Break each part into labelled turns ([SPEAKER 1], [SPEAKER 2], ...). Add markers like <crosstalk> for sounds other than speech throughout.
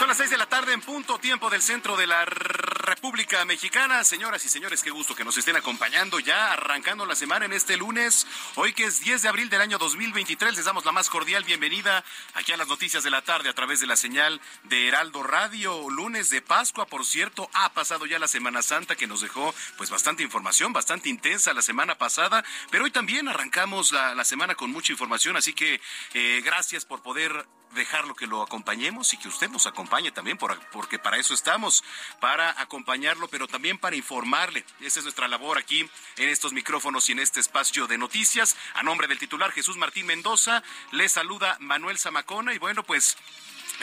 [SPEAKER 1] from Son las seis de la tarde en punto tiempo del centro de la República Mexicana. Señoras y señores, qué gusto que nos estén acompañando ya arrancando la semana en este lunes. Hoy que es 10 de abril del año 2023, les damos la más cordial bienvenida aquí a las noticias de la tarde a través de la señal de Heraldo Radio. Lunes de Pascua, por cierto, ha pasado ya la Semana Santa que nos dejó pues bastante información, bastante intensa la semana pasada, pero hoy también arrancamos la, la semana con mucha información, así que eh, gracias por poder dejarlo que lo acompañemos y que usted nos acompañe también, por, porque para eso estamos, para acompañarlo, pero también para informarle. Esa es nuestra labor aquí en estos micrófonos y en este espacio de noticias. A nombre del titular Jesús Martín Mendoza, le saluda Manuel Zamacona y bueno, pues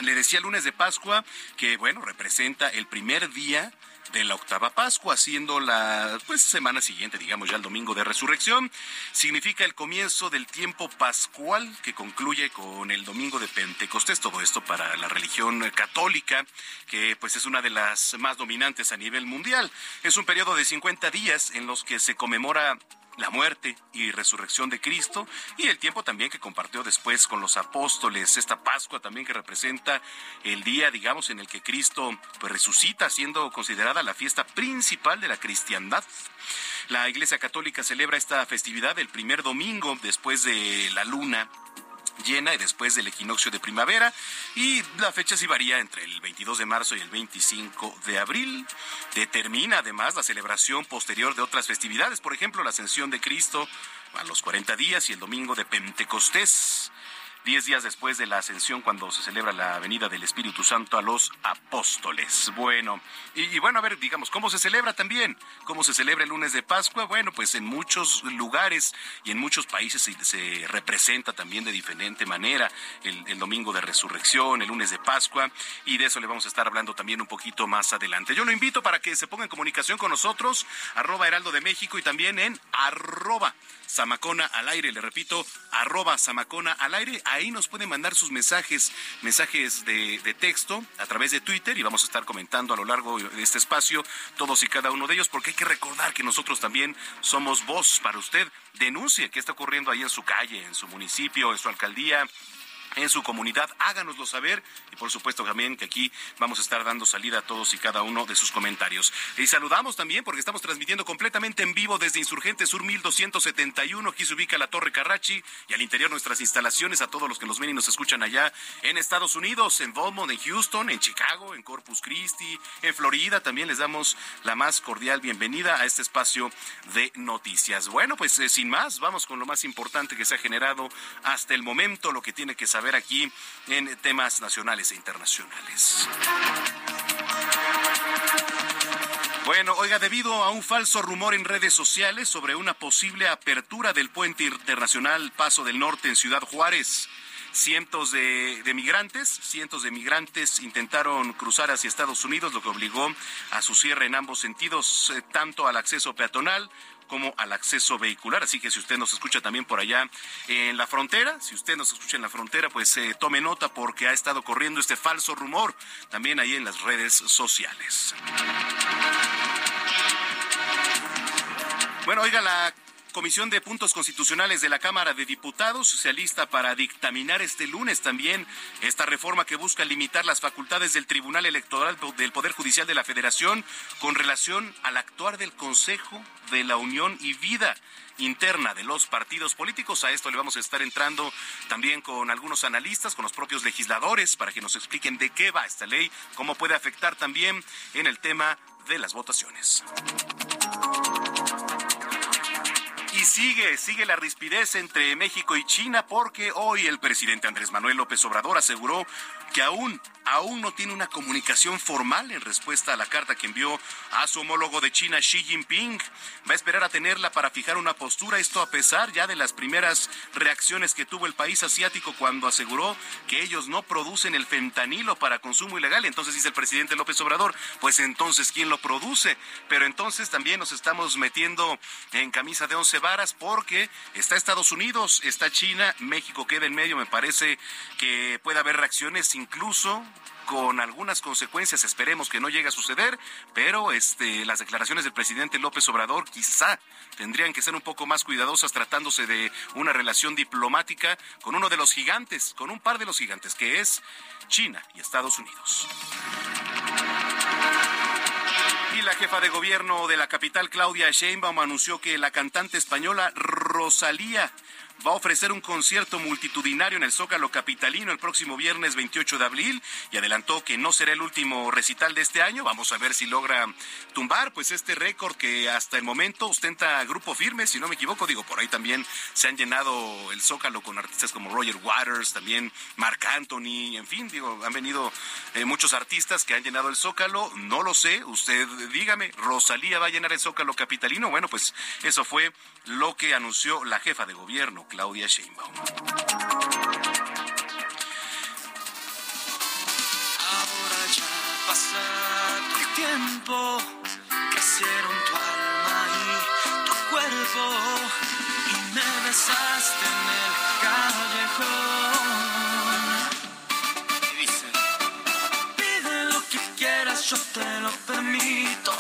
[SPEAKER 1] le decía lunes de Pascua que, bueno, representa el primer día de la octava Pascua, siendo la pues semana siguiente, digamos ya el domingo de resurrección, significa el comienzo del tiempo pascual que concluye con el domingo de Pentecostés, todo esto para la religión católica, que pues es una de las más dominantes a nivel mundial. Es un periodo de 50 días en los que se conmemora la muerte y resurrección de Cristo y el tiempo también que compartió después con los apóstoles, esta Pascua también que representa el día, digamos, en el que Cristo pues, resucita, siendo considerada la fiesta principal de la cristiandad. La Iglesia Católica celebra esta festividad el primer domingo después de la luna llena y después del equinoccio de primavera. Y la fecha sí varía entre el 22 de marzo y el 25 de abril. Determina además la celebración posterior de otras festividades, por ejemplo la ascensión de Cristo a los 40 días y el domingo de Pentecostés diez días después de la ascensión, cuando se celebra la venida del Espíritu Santo a los apóstoles. Bueno, y, bueno, a ver, digamos, ¿cómo se celebra también? ¿Cómo se celebra el lunes de Pascua? Bueno, pues en muchos lugares y en muchos países se, se representa también de diferente manera el, domingo de resurrección, el lunes de Pascua, y de eso le vamos a estar hablando también un poquito más adelante. Yo lo invito para que se ponga en comunicación con nosotros, arroba Heraldo de México y también en arroba Samacona al aire, le repito, arroba Samacona al aire. Ahí nos pueden mandar sus mensajes, mensajes de, de, texto a través de Twitter y vamos a estar comentando a lo largo de este espacio todos y cada uno de ellos porque hay que recordar que nosotros también somos voz para usted. Denuncie qué está ocurriendo ahí en su calle, en su municipio, en su alcaldía, en su comunidad. Háganoslo saber y por supuesto también que aquí vamos a estar dando salida a todos y cada uno de sus comentarios. Y saludamos también porque estamos transmitiendo completamente en vivo desde Insurgente Sur 1271. Aquí se ubica la Torre Carrachi y al interior nuestras instalaciones a todos los que nos ven y nos escuchan allá en Estados Unidos, en Beaumont, en Houston, en Chicago, en Corpus Christi, en Florida. También les damos la más cordial bienvenida a este espacio de noticias. Bueno, pues eh, sin más, vamos con lo más importante que se ha generado hasta el momento, lo que tiene que saber aquí en temas nacionales e internacionales. Bueno, oiga, debido a un falso rumor en redes sociales sobre una posible apertura del puente internacional Paso del Norte en Ciudad Juárez, cientos de, de, migrantes, cientos de migrantes intentaron cruzar hacia Estados Unidos, lo que obligó a su cierre en ambos sentidos, eh, tanto al acceso peatonal como al acceso vehicular. Así que si usted nos escucha también por allá en la frontera, si usted nos escucha en la frontera, pues eh, tome nota porque ha estado corriendo este falso rumor también ahí en las redes sociales. Bueno, oiga, la Comisión de Puntos Constitucionales de la Cámara de Diputados se alista para dictaminar este lunes también esta reforma que busca limitar las facultades del Tribunal Electoral del Poder Judicial de la Federación con relación al actuar del Consejo de la Unión y Vida interna de los partidos políticos. A esto le vamos a estar entrando también con algunos analistas, con los propios legisladores, para que nos expliquen de qué va esta ley, cómo puede afectar también en el tema de las votaciones. Y sigue, sigue la rispidez entre México y China porque hoy el presidente Andrés Manuel López Obrador aseguró que aún, aún no tiene una comunicación formal en respuesta a la carta que envió a su homólogo de China, Xi Jinping. Va a esperar a tenerla para fijar una postura, esto a pesar ya de las primeras reacciones que tuvo el país asiático cuando aseguró que ellos no producen el fentanilo para consumo ilegal. Entonces dice el presidente López Obrador, pues entonces, ¿quién lo produce? Pero entonces también nos estamos metiendo en camisa de once porque está Estados Unidos, está China, México queda en medio, me parece que puede haber reacciones incluso con algunas consecuencias, esperemos que no llegue a suceder, pero este, las declaraciones del presidente López Obrador quizá tendrían que ser un poco más cuidadosas tratándose de una relación diplomática con uno de los gigantes, con un par de los gigantes, que es China y Estados Unidos. Y la jefa de gobierno de la capital, Claudia Sheinbaum, anunció que la cantante española Rosalía va a ofrecer un concierto multitudinario en el Zócalo Capitalino el próximo viernes 28 de abril y adelantó que no será el último recital de este año. Vamos a ver si logra tumbar pues este récord que hasta el momento ostenta Grupo Firme, si no me equivoco. Digo, por ahí también se han llenado el Zócalo con artistas como Roger Waters, también Mark Anthony, en fin, digo, han venido eh, muchos artistas que han llenado el Zócalo. No lo sé, usted dígame, ¿Rosalía va a llenar el Zócalo Capitalino? Bueno, pues eso fue lo que anunció la jefa de gobierno, Claudia Sheinbaum.
[SPEAKER 2] Ahora ya ha pasado el tiempo, crecieron tu alma y tu cuerpo y me besaste en el callejón. Y dice, pide lo que quieras, yo te lo permito.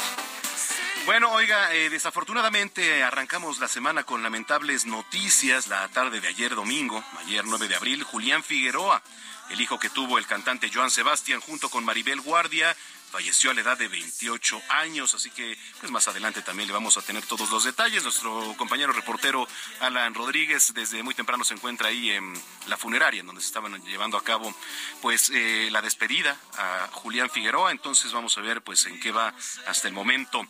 [SPEAKER 1] Bueno, oiga, eh, desafortunadamente arrancamos la semana con lamentables noticias. La tarde de ayer domingo, ayer 9 de abril, Julián Figueroa, el hijo que tuvo el cantante Joan Sebastián junto con Maribel Guardia, falleció a la edad de 28 años, así que pues más adelante también le vamos a tener todos los detalles. Nuestro compañero reportero Alan Rodríguez desde muy temprano se encuentra ahí en la funeraria en donde se estaban llevando a cabo pues eh, la despedida a Julián Figueroa, entonces vamos a ver pues en qué va hasta el momento.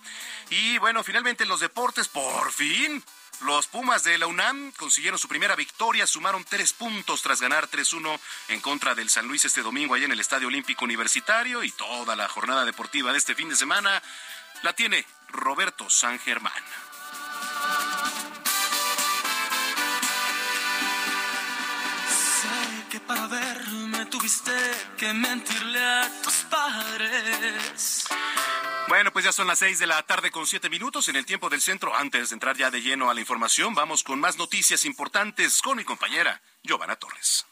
[SPEAKER 1] Y bueno, finalmente los deportes por fin los Pumas de la UNAM consiguieron su primera victoria, sumaron tres puntos tras ganar 3-1 en contra del San Luis este domingo allá en el Estadio Olímpico Universitario y toda la jornada deportiva de este fin de semana la tiene Roberto San Germán.
[SPEAKER 2] Tuviste que mentirle a tus padres.
[SPEAKER 1] Bueno, pues ya son las seis de la tarde con siete minutos en el tiempo del centro. Antes de entrar ya de lleno a la información, vamos con más noticias importantes con mi compañera Giovanna Torres.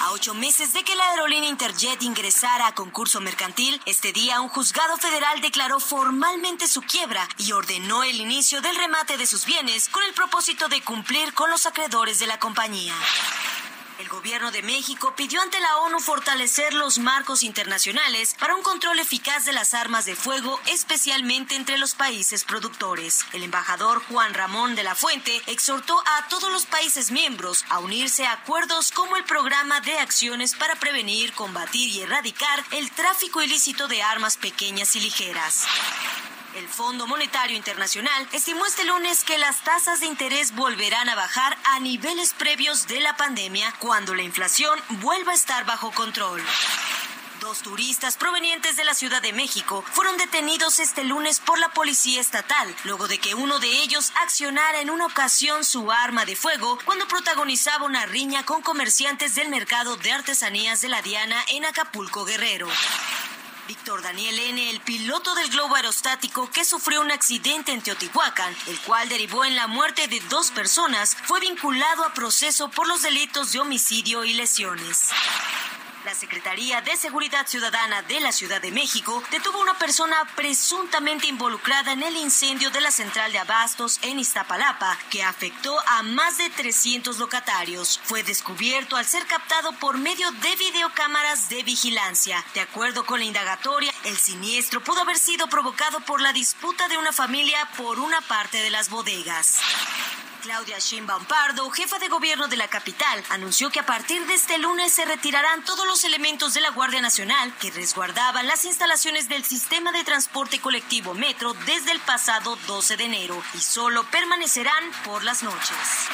[SPEAKER 3] A ocho meses de que la aerolínea Interjet ingresara a concurso mercantil, este día un juzgado federal declaró formalmente su quiebra y ordenó el inicio del remate de sus bienes con el propósito de cumplir con los acreedores de la compañía. El gobierno de México pidió ante la ONU fortalecer los marcos internacionales para un control eficaz de las armas de fuego, especialmente entre los países productores. El embajador Juan Ramón de la Fuente exhortó a todos los países miembros a unirse a acuerdos como el programa de acciones para prevenir, combatir y erradicar el tráfico ilícito de armas pequeñas y ligeras. El Fondo Monetario Internacional estimó este lunes que las tasas de interés volverán a bajar a niveles previos de la pandemia cuando la inflación vuelva a estar bajo control. Dos turistas provenientes de la Ciudad de México fueron detenidos este lunes por la policía estatal, luego de que uno de ellos accionara en una ocasión su arma de fuego cuando protagonizaba una riña con comerciantes del mercado de artesanías de la Diana en Acapulco, Guerrero. Víctor Daniel N., el piloto del globo aerostático que sufrió un accidente en Teotihuacán, el cual derivó en la muerte de dos personas, fue vinculado a proceso por los delitos de homicidio y lesiones. La Secretaría de Seguridad Ciudadana de la Ciudad de México detuvo a una persona presuntamente involucrada en el incendio de la central de abastos en Iztapalapa, que afectó a más de 300 locatarios. Fue descubierto al ser captado por medio de videocámaras de vigilancia. De acuerdo con la indagatoria, el siniestro pudo haber sido provocado por la disputa de una familia por una parte de las bodegas. Claudia Sheinbaum Pardo, jefa de gobierno de la capital, anunció que a partir de este lunes se retirarán todos los elementos de la Guardia Nacional que resguardaban las instalaciones del sistema de transporte colectivo Metro desde el pasado 12 de enero y solo permanecerán por las noches.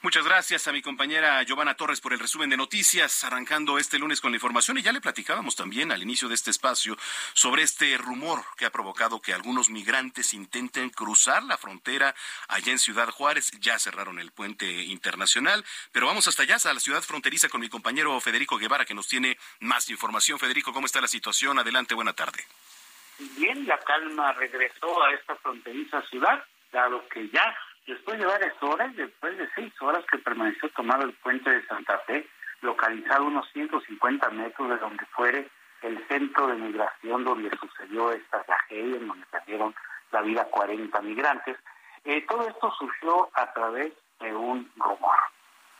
[SPEAKER 1] Muchas gracias a mi compañera Giovanna Torres por el resumen de noticias, arrancando este lunes con la información. Y ya le platicábamos también al inicio de este espacio sobre este rumor que ha provocado que algunos migrantes intenten cruzar la frontera allá en Ciudad Juárez. Ya cerraron el puente internacional, pero vamos hasta allá, a la ciudad fronteriza con mi compañero Federico Guevara, que nos tiene más información. Federico, ¿cómo está la situación? Adelante, buena tarde.
[SPEAKER 4] Bien, la calma regresó a esta fronteriza ciudad, dado que ya Después de varias horas, después de seis horas que permaneció tomado el puente de Santa Fe, localizado unos 150 metros de donde fuere el centro de migración donde sucedió esta tragedia, en donde perdieron la vida 40 migrantes, eh, todo esto surgió a través de un rumor.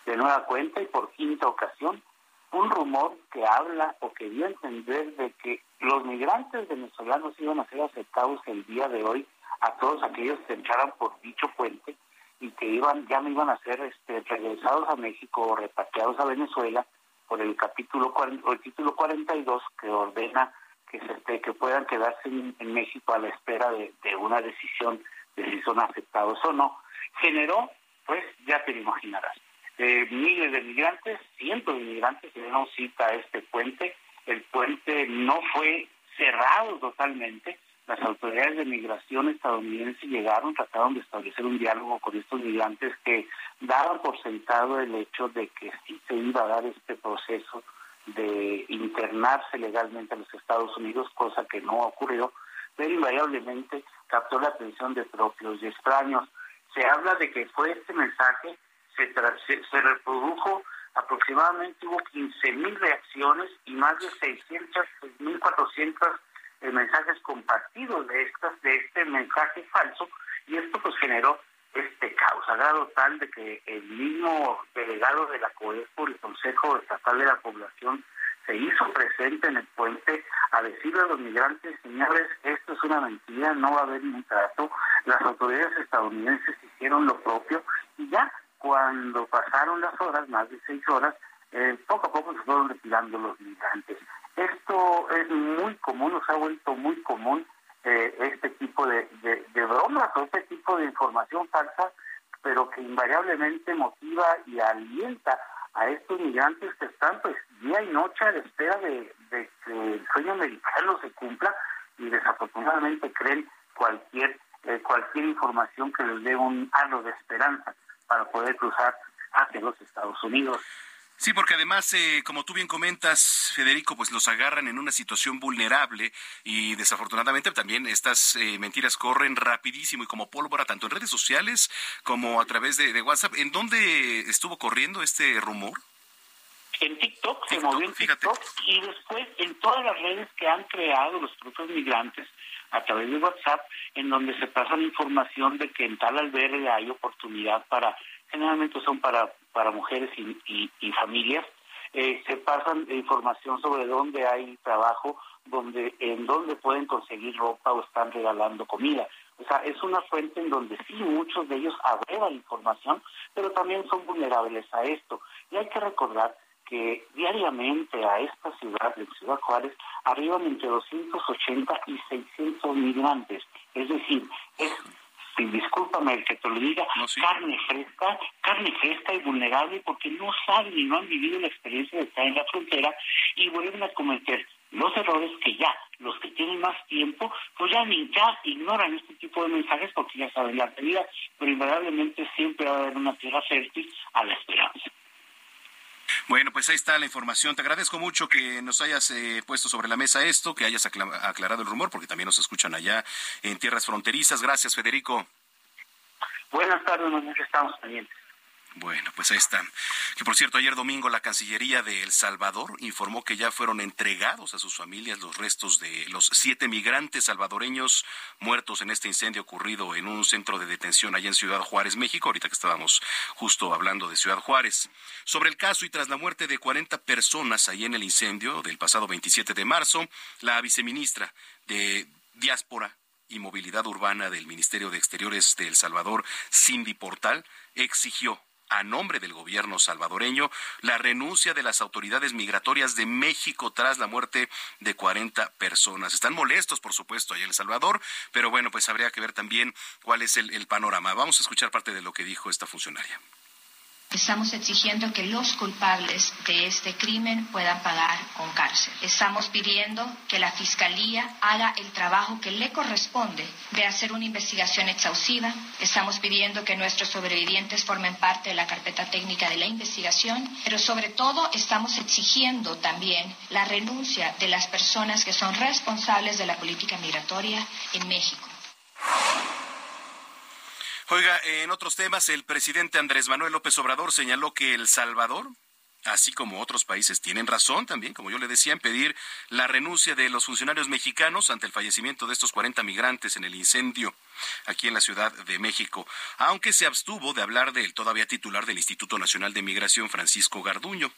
[SPEAKER 4] De nueva cuenta y por quinta ocasión, un rumor que habla o que dio a entender de que los migrantes venezolanos iban a ser aceptados el día de hoy a todos aquellos que entraran por dicho puente y que iban ya no iban a ser este, regresados a México o repatriados a Venezuela por el capítulo o el título 42 que ordena que se que puedan quedarse en, México a la espera de, una decisión de si son aceptados o no generó pues ya te lo imaginarás eh, miles de migrantes cientos de migrantes se dieron cita este puente el puente no fue cerrado totalmente las autoridades de migración estadounidenses llegaron, trataron de establecer un diálogo con estos migrantes que daban por sentado el hecho de que sí se iba a dar este proceso de internarse legalmente a los Estados Unidos, cosa que no ocurrió, pero invariablemente captó la atención de propios y extraños. Se habla de que fue este mensaje, se, se, reprodujo aproximadamente, hubo 15.000 reacciones y más de 600, 1.400 mensajes compartidos de estas de este mensaje falso y esto pues generó este caos, a grado tal de que el mismo delegado de la COEPO, el Consejo Estatal de la Población, se hizo presente en el puente a decirle a los migrantes, señores, esto es una mentira, no va a haber ningún trato. Las autoridades estadounidenses hicieron lo propio y ya cuando pasaron las horas, más de seis horas, eh, poco a poco se fueron retirando los migrantes. Esto es muy común, nos ha vuelto muy común eh, este tipo de, de, bromas o este tipo de información falsa, pero que invariablemente motiva y alienta a estos migrantes que están pues día y noche a la espera de, que el sueño americano se cumpla y desafortunadamente creen cualquier eh, cualquier información que les dé un halo de esperanza para poder cruzar hacia los Estados Unidos.
[SPEAKER 1] Sí, porque además, eh, como tú bien comentas, Federico, pues los agarran en una situación vulnerable y desafortunadamente también estas eh, mentiras corren rapidísimo y como pólvora, tanto en redes sociales como a través de, WhatsApp. ¿En dónde estuvo corriendo este rumor?
[SPEAKER 4] En TikTok, se movió en TikTok y después en todas las redes que han creado los propios migrantes a través de WhatsApp, en donde se pasa la información de que en tal albergue hay oportunidad para generalmente son para, para mujeres y, y, familias. Eh, se pasan información sobre dónde hay trabajo, donde, en dónde pueden conseguir ropa o están regalando comida. O sea, es una fuente en donde sí muchos de ellos abrevan información, pero también son vulnerables a esto. Y hay que recordar que diariamente a esta ciudad, de Ciudad Juárez, arriban entre 280 y 600 migrantes. Es decir, es discúlpame el que te lo diga, carne fresca, carne fresca y vulnerable porque no saben y no han vivido la experiencia de estar en la frontera y vuelven a cometer los errores que ya los que tienen más tiempo, pues ya, ya ignoran este tipo de mensajes porque ya saben la realidad, pero invariablemente siempre va a haber una tierra fértil a la esperanza.
[SPEAKER 1] Bueno, pues ahí está la información. Te agradezco mucho que nos hayas eh, puesto sobre la mesa esto, que hayas aclarado el rumor, porque también nos escuchan allá en tierras fronterizas. Gracias, Federico.
[SPEAKER 4] Buenas tardes, nos estamos pendientes.
[SPEAKER 1] Bueno, pues ahí está. Que por cierto, ayer domingo la Cancillería de El Salvador informó que ya fueron entregados a sus familias los restos de los siete migrantes salvadoreños muertos en este incendio ocurrido en un centro de detención allá en Ciudad Juárez, México, ahorita que estábamos justo hablando de Ciudad Juárez. Sobre el caso y tras la muerte de 40 personas ahí en el incendio del pasado 27 de marzo, la viceministra de Diáspora y Movilidad Urbana del Ministerio de Exteriores de El Salvador, Cindy Portal, exigió a nombre del gobierno salvadoreño la renuncia de las autoridades migratorias de México tras la muerte de 40 personas. Están molestos, por supuesto, ahí en El Salvador, pero bueno, pues habría que ver también cuál es el, el panorama. Vamos a escuchar parte de lo que dijo esta funcionaria.
[SPEAKER 5] Estamos exigiendo que los culpables de este crimen puedan pagar con cárcel. Estamos pidiendo que la Fiscalía haga el trabajo que le corresponde de hacer una investigación exhaustiva. Estamos pidiendo que nuestros sobrevivientes formen parte de la carpeta técnica de la investigación, pero sobre todo estamos exigiendo también la renuncia de las personas que son responsables de la política migratoria en México.
[SPEAKER 1] Oiga, en otros temas, el presidente Andrés Manuel López Obrador señaló que El Salvador, así como otros países, tienen razón también, como yo le decía, en pedir la renuncia de los funcionarios mexicanos ante el fallecimiento de estos 40 migrantes en el incendio aquí en la Ciudad de México, aunque se abstuvo de hablar del todavía titular del Instituto Nacional de Migración, Francisco Garduño.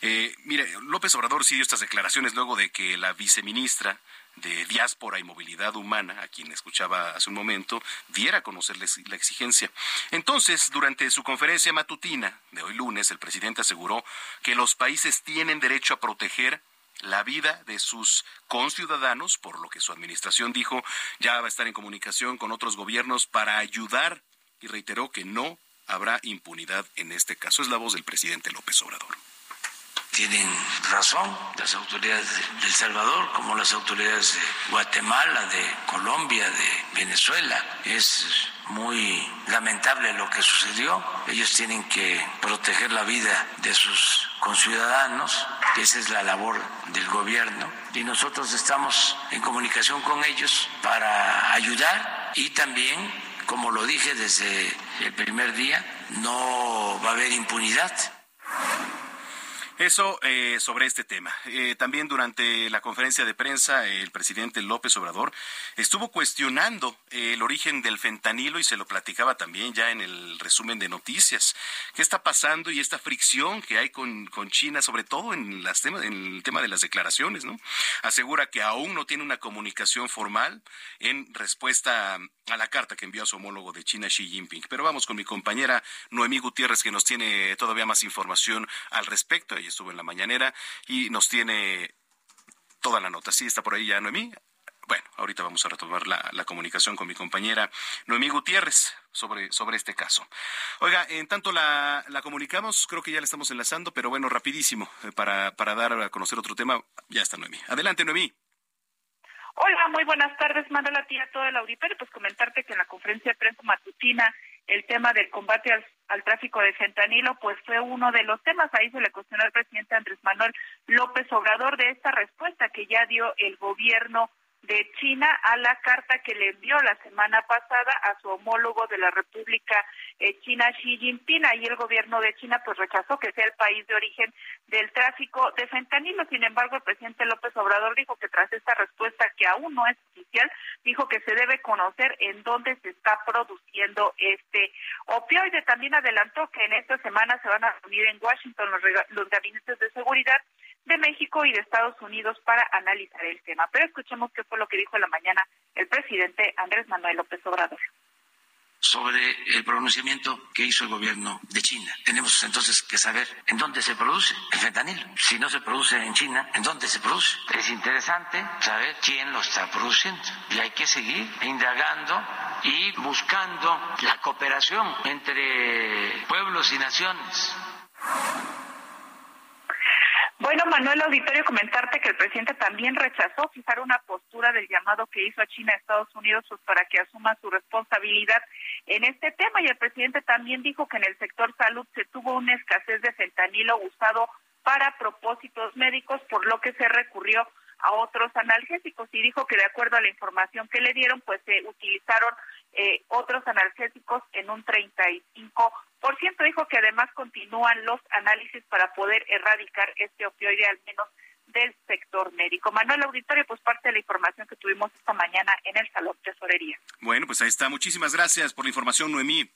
[SPEAKER 1] Eh, mire, López Obrador sí dio estas declaraciones luego de que la viceministra de Diáspora y Movilidad Humana, a quien escuchaba hace un momento, diera a conocer la exigencia. Entonces, durante su conferencia matutina de hoy lunes, el presidente aseguró que los países tienen derecho a proteger la vida de sus conciudadanos, por lo que su administración dijo ya va a estar en comunicación con otros gobiernos para ayudar y reiteró que no habrá impunidad en este caso. Es la voz del presidente López Obrador
[SPEAKER 6] tienen razón las autoridades de El Salvador, como las autoridades de Guatemala, de Colombia, de Venezuela. Es muy lamentable lo que sucedió. Ellos tienen que proteger la vida de sus conciudadanos. Esa es la labor del gobierno. Y nosotros estamos en comunicación con ellos para ayudar y también, como lo dije desde el primer día, no va a haber impunidad.
[SPEAKER 1] Eso eh, sobre este tema. Eh, también durante la conferencia de prensa, el presidente López Obrador estuvo cuestionando el origen del fentanilo y se lo platicaba también ya en el resumen de noticias. ¿Qué está pasando y esta fricción que hay con, China, sobre todo en, las temas, en el tema de las declaraciones? ¿no? Asegura que aún no tiene una comunicación formal en respuesta a la carta que envió a su homólogo de China, Xi Jinping. Pero vamos con mi compañera Noemí Gutiérrez, que nos tiene todavía más información al respecto estuvo en la mañanera y nos tiene toda la nota. Sí, está por ahí ya Noemí. Bueno, ahorita vamos a retomar la, comunicación con mi compañera Noemí Gutiérrez sobre, sobre este caso. Oiga, en tanto la, la comunicamos, creo que ya la estamos enlazando, pero bueno, rapidísimo, eh, para, para dar a conocer otro tema, ya está Noemí. Adelante, Noemí.
[SPEAKER 7] Hola, muy buenas tardes, Manuel, a ti a todo el auditorio. Pues comentarte que en la conferencia de prensa matutina el tema del combate al, al, tráfico de fentanilo, pues fue uno de los temas. Ahí se le cuestionó al presidente Andrés Manuel López Obrador de esta respuesta que ya dio el gobierno de China a la carta que le envió la semana pasada a su homólogo de la República eh, China Xi Jinping. Ahí el gobierno de China pues rechazó que sea el país de origen del tráfico de fentanilo. Sin embargo, el presidente López Obrador dijo que tras esta respuesta que aún no es oficial, dijo que se debe conocer en dónde se está produciendo este opioide. También adelantó que en esta semana se van a reunir en Washington los, los gabinetes de seguridad de México y de Estados Unidos para analizar el tema. Pero escuchemos qué fue lo que dijo en la mañana el presidente Andrés Manuel López Obrador
[SPEAKER 6] sobre el pronunciamiento que hizo el gobierno de China. Tenemos entonces que saber en dónde se produce el fentanilo. Si no se produce en China, ¿en dónde se produce? Es interesante saber quién lo está produciendo y hay que seguir indagando y buscando la cooperación entre pueblos y naciones.
[SPEAKER 7] Manuel Auditorio, comentarte que el presidente también rechazó fijar una postura del llamado que hizo a China a Estados Unidos pues, para que asuma su responsabilidad en este tema. Y el presidente también dijo que en el sector salud se tuvo una escasez de fentanilo usado para propósitos médicos, por lo que se recurrió a otros analgésicos. Y dijo que de acuerdo a la información que le dieron, pues se utilizaron eh, otros analgésicos en un 35%. Dijo que además continúan los análisis para poder erradicar este opioide al menos del sector médico. Manuel Auditorio, pues parte de la información que tuvimos esta mañana en el Salón Tesorería.
[SPEAKER 1] Bueno, pues ahí está. Muchísimas gracias por la información, Noemí.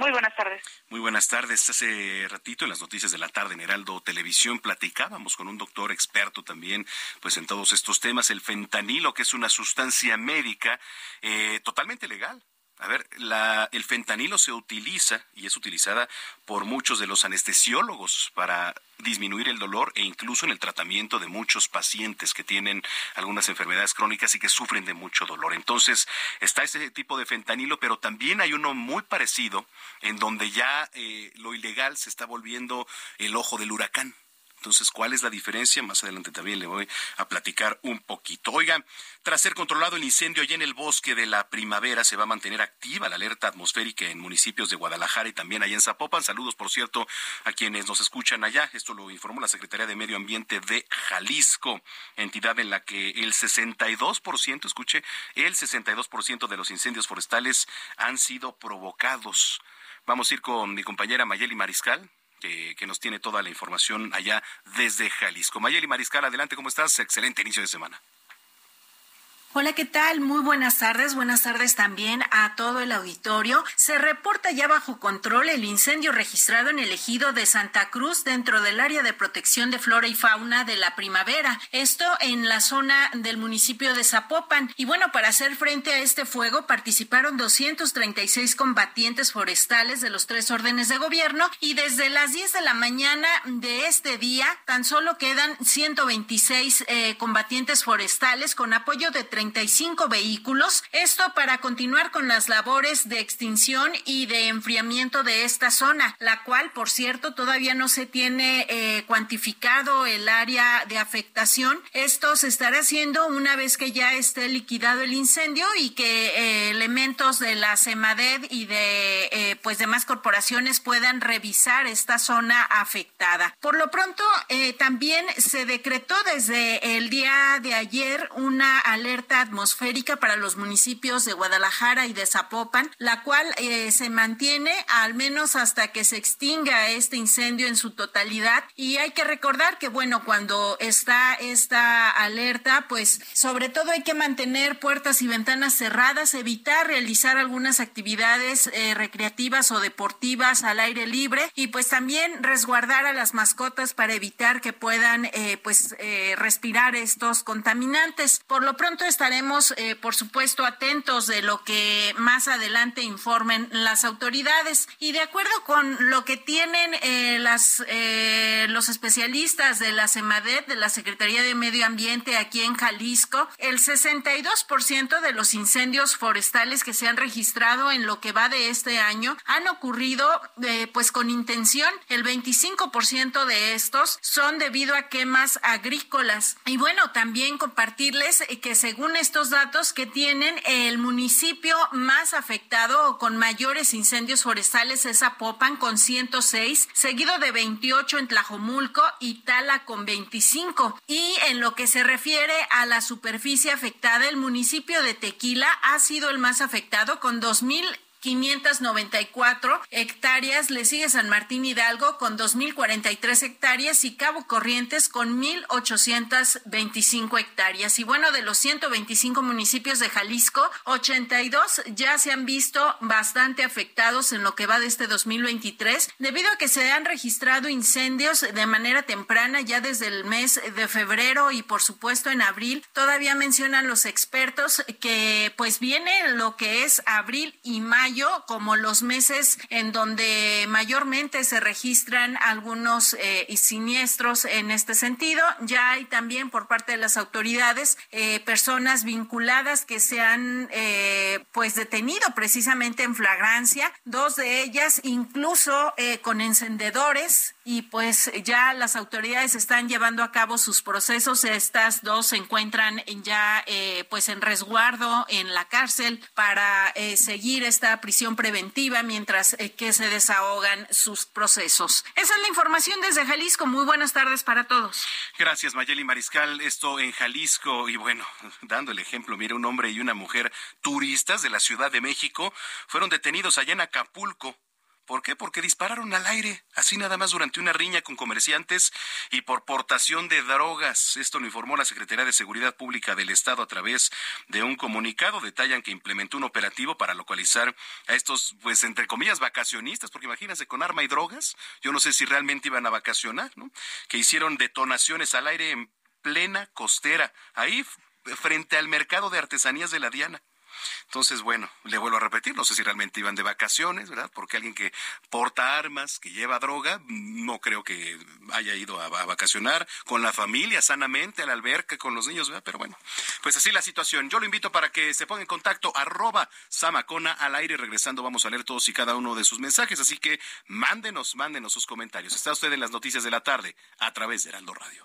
[SPEAKER 7] Muy buenas tardes.
[SPEAKER 1] Muy buenas tardes. Hace ratito en las noticias de la tarde en Heraldo Televisión platicábamos con un doctor experto también pues en todos estos temas, el fentanilo, que es una sustancia médica eh, totalmente legal a ver, la, el fentanilo se utiliza y es utilizada por muchos de los anestesiólogos para disminuir el dolor e incluso en el tratamiento de muchos pacientes que tienen algunas enfermedades crónicas y que sufren de mucho dolor. Entonces, está ese tipo de fentanilo, pero también hay uno muy parecido en donde ya eh, lo ilegal se está volviendo el ojo del huracán. Entonces, ¿cuál es la diferencia? Más adelante también le voy a platicar un poquito. Oigan, tras ser controlado el incendio allá en el bosque de la primavera, se va a mantener activa la alerta atmosférica en municipios de Guadalajara y también allá en Zapopan. Saludos, por cierto, a quienes nos escuchan allá. Esto lo informó la Secretaría de Medio Ambiente de Jalisco, entidad en la que el 62%, escuche, el 62% de los incendios forestales han sido provocados. Vamos a ir con mi compañera Mayeli Mariscal que, nos tiene toda la información allá desde Jalisco. Mayeli Mariscal, adelante, ¿cómo estás? Excelente inicio de semana.
[SPEAKER 8] Hola, ¿qué tal? Muy buenas tardes. Buenas tardes también a todo el auditorio. Se reporta ya bajo control el incendio registrado en el ejido de Santa Cruz dentro del área de protección de flora y fauna de la primavera. Esto en la zona del municipio de Zapopan. Y bueno, para hacer frente a este fuego participaron 236 combatientes forestales de los tres órdenes de gobierno y desde las 10 de la mañana de este día tan solo quedan 126 eh, combatientes forestales con apoyo de 35 vehículos. Esto para continuar con las labores de extinción y de enfriamiento de esta zona, la cual, por cierto, todavía no se tiene eh, cuantificado el área de afectación. Esto se estará haciendo una vez que ya esté liquidado el incendio y que eh, elementos de la CEMADED y de eh, pues demás corporaciones puedan revisar esta zona afectada. Por lo pronto, también se decretó desde el día de ayer una alerta atmosférica para los municipios de Guadalajara y de Zapopan, la cual eh, se mantiene al menos hasta que se extinga este incendio en su totalidad. Y hay que recordar que, bueno, cuando está esta alerta, pues sobre todo hay que mantener puertas y ventanas cerradas, evitar realizar algunas actividades eh, recreativas o deportivas al aire libre y pues también resguardar a las mascotas para evitar que puedan eh, pues respirar estos contaminantes. Por lo pronto, estaremos, eh, por supuesto, atentos de lo que más adelante informen las autoridades. Y de acuerdo con lo que tienen eh, las, eh, los especialistas de la CEMADET, de la Secretaría de Medio Ambiente aquí en Jalisco, el 62% de los incendios forestales que se han registrado en lo que va de este año han ocurrido pues con intención. El 25% de estos son debido a quemas agrícolas. Y bueno, también compartirles que según estos datos que tienen el municipio más afectado o con mayores incendios forestales es Zapopan con 106, seguido de 28 en Tlajomulco y Tala con 25. Y en lo que se refiere a la superficie afectada, el municipio de Tequila ha sido el más afectado con 2000 594 hectáreas, le sigue San Martín Hidalgo con 2.043 hectáreas y Cabo Corrientes con 1.825 hectáreas. Y bueno, de los 125 municipios de Jalisco, 82 ya se han visto bastante afectados en lo que va de este 2023, debido a que se han registrado incendios de manera temprana ya desde el mes de febrero y por supuesto en abril. Todavía mencionan los expertos que pues viene lo que es abril y mayo como los meses en donde mayormente se registran algunos eh, siniestros en este sentido. Ya hay también por parte de las autoridades eh, personas vinculadas que se han eh, pues detenido precisamente en flagrancia, dos de ellas incluso con encendedores y pues ya las autoridades están llevando a cabo sus procesos. Estas dos se encuentran ya pues en resguardo en la cárcel para seguir esta prisión preventiva mientras eh, que se desahogan sus procesos. Esa es la información desde Jalisco. Muy buenas tardes para todos.
[SPEAKER 1] Gracias, Mayeli Mariscal. Esto en Jalisco y bueno, <laughs> dando el ejemplo, mire, un hombre y una mujer turistas de la Ciudad de México fueron detenidos allá en Acapulco ¿Por qué? Porque dispararon al aire, así nada más durante una riña con comerciantes y por portación de drogas. Esto lo informó la Secretaría de Seguridad Pública del Estado a través de un comunicado. Detallan que implementó un operativo para localizar a estos, pues, entre comillas, vacacionistas, porque imagínense, con arma y drogas, yo no sé si realmente iban a vacacionar, ¿no? Que hicieron detonaciones al aire en plena costera, ahí frente al mercado de artesanías de la Diana. Entonces, bueno, le vuelvo a repetir, no sé si realmente iban de vacaciones, ¿verdad? Porque alguien que porta armas, que lleva droga, no creo que haya ido a, vacacionar con la familia sanamente a la alberca con los niños, ¿verdad? Pero bueno, pues así la situación. Yo lo invito para que se ponga en contacto, arroba Samacona al aire. Regresando vamos a leer todos y cada uno de sus mensajes, así que mándenos, mándenos sus comentarios. Está usted en las noticias de la tarde a través de Heraldo Radio.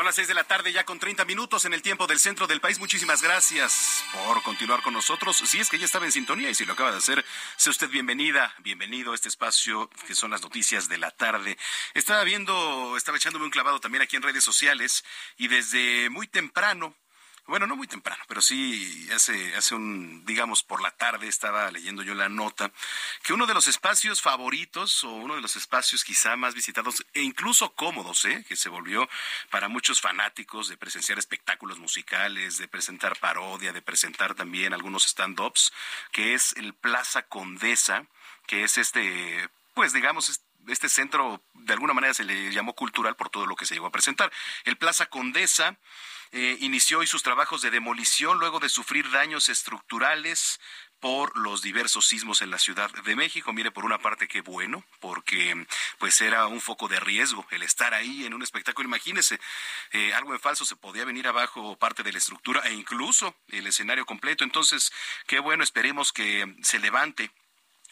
[SPEAKER 1] De la tarde ya con 30 minutos en el tiempo del centro del país. Muchísimas gracias por continuar con nosotros. Si es que ya estaba en sintonía y si lo acaba de hacer, sea usted bienvenida, bienvenido a este espacio que son las noticias de la tarde. Estaba viendo, estaba echándome un clavado también aquí en redes sociales y desde muy temprano bueno, no muy temprano, pero sí hace, hace un, digamos, por la tarde estaba leyendo yo la nota, que uno de los espacios favoritos o uno de los espacios quizá más visitados e incluso cómodos, ¿eh? que se volvió para muchos fanáticos de presenciar espectáculos musicales, de presentar parodia, de presentar también algunos stand-ups, que es el Plaza Condesa, que es este, pues digamos, este centro de alguna manera se le llamó cultural por todo lo que se llegó a presentar. El Plaza Condesa eh, inició hoy sus trabajos de demolición luego de sufrir daños estructurales por los diversos sismos en la Ciudad de México. Mire, por una parte, qué bueno, porque pues era un foco de riesgo el estar ahí en un espectáculo. Imagínese, eh, algo en falso se podía venir abajo parte de la estructura e incluso el escenario completo. Entonces, qué bueno, esperemos que se levante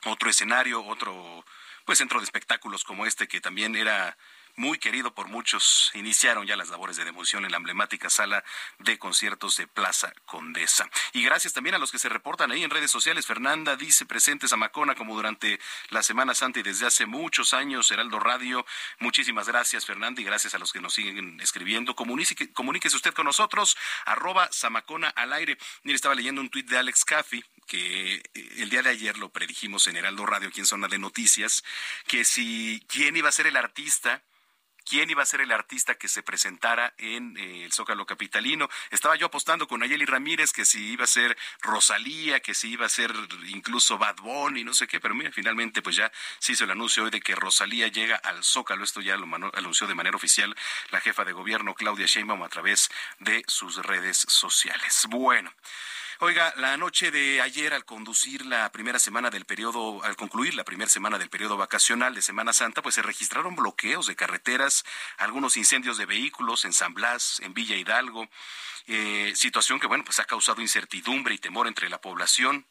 [SPEAKER 1] otro escenario, otro pues centro de espectáculos como este que también era muy querido por muchos, iniciaron ya las labores de demolición en la emblemática sala de conciertos de Plaza Condesa. Y gracias también a los que se reportan ahí en redes sociales. Fernanda dice presentes a Macona como durante la Semana Santa y desde hace muchos años, Heraldo Radio. Muchísimas gracias, Fernanda, y gracias a los que nos siguen escribiendo. Comuníquese, usted con nosotros, arroba Samacona al aire. Mire, estaba leyendo un tuit de Alex Caffi que eh, el día de ayer lo predijimos en Heraldo Radio, aquí en Zona de Noticias, que si quién iba a ser el artista quién iba a ser el artista que se presentara en eh, el Zócalo Capitalino. Estaba yo apostando con Ayeli Ramírez que si iba a ser Rosalía, que si iba a ser incluso Bad Bunny, no sé qué, pero mira, finalmente pues ya se hizo el anuncio hoy de que Rosalía llega al Zócalo. Esto ya lo anunció de manera oficial la jefa de gobierno Claudia Sheinbaum a través de sus redes sociales. Bueno. Oiga, la noche de ayer al conducir la primera semana del periodo, al concluir la primera semana del periodo vacacional de Semana Santa, pues se registraron bloqueos de carreteras, algunos incendios de vehículos en San Blas, en Villa Hidalgo, eh, situación que bueno, pues ha causado incertidumbre y temor entre la población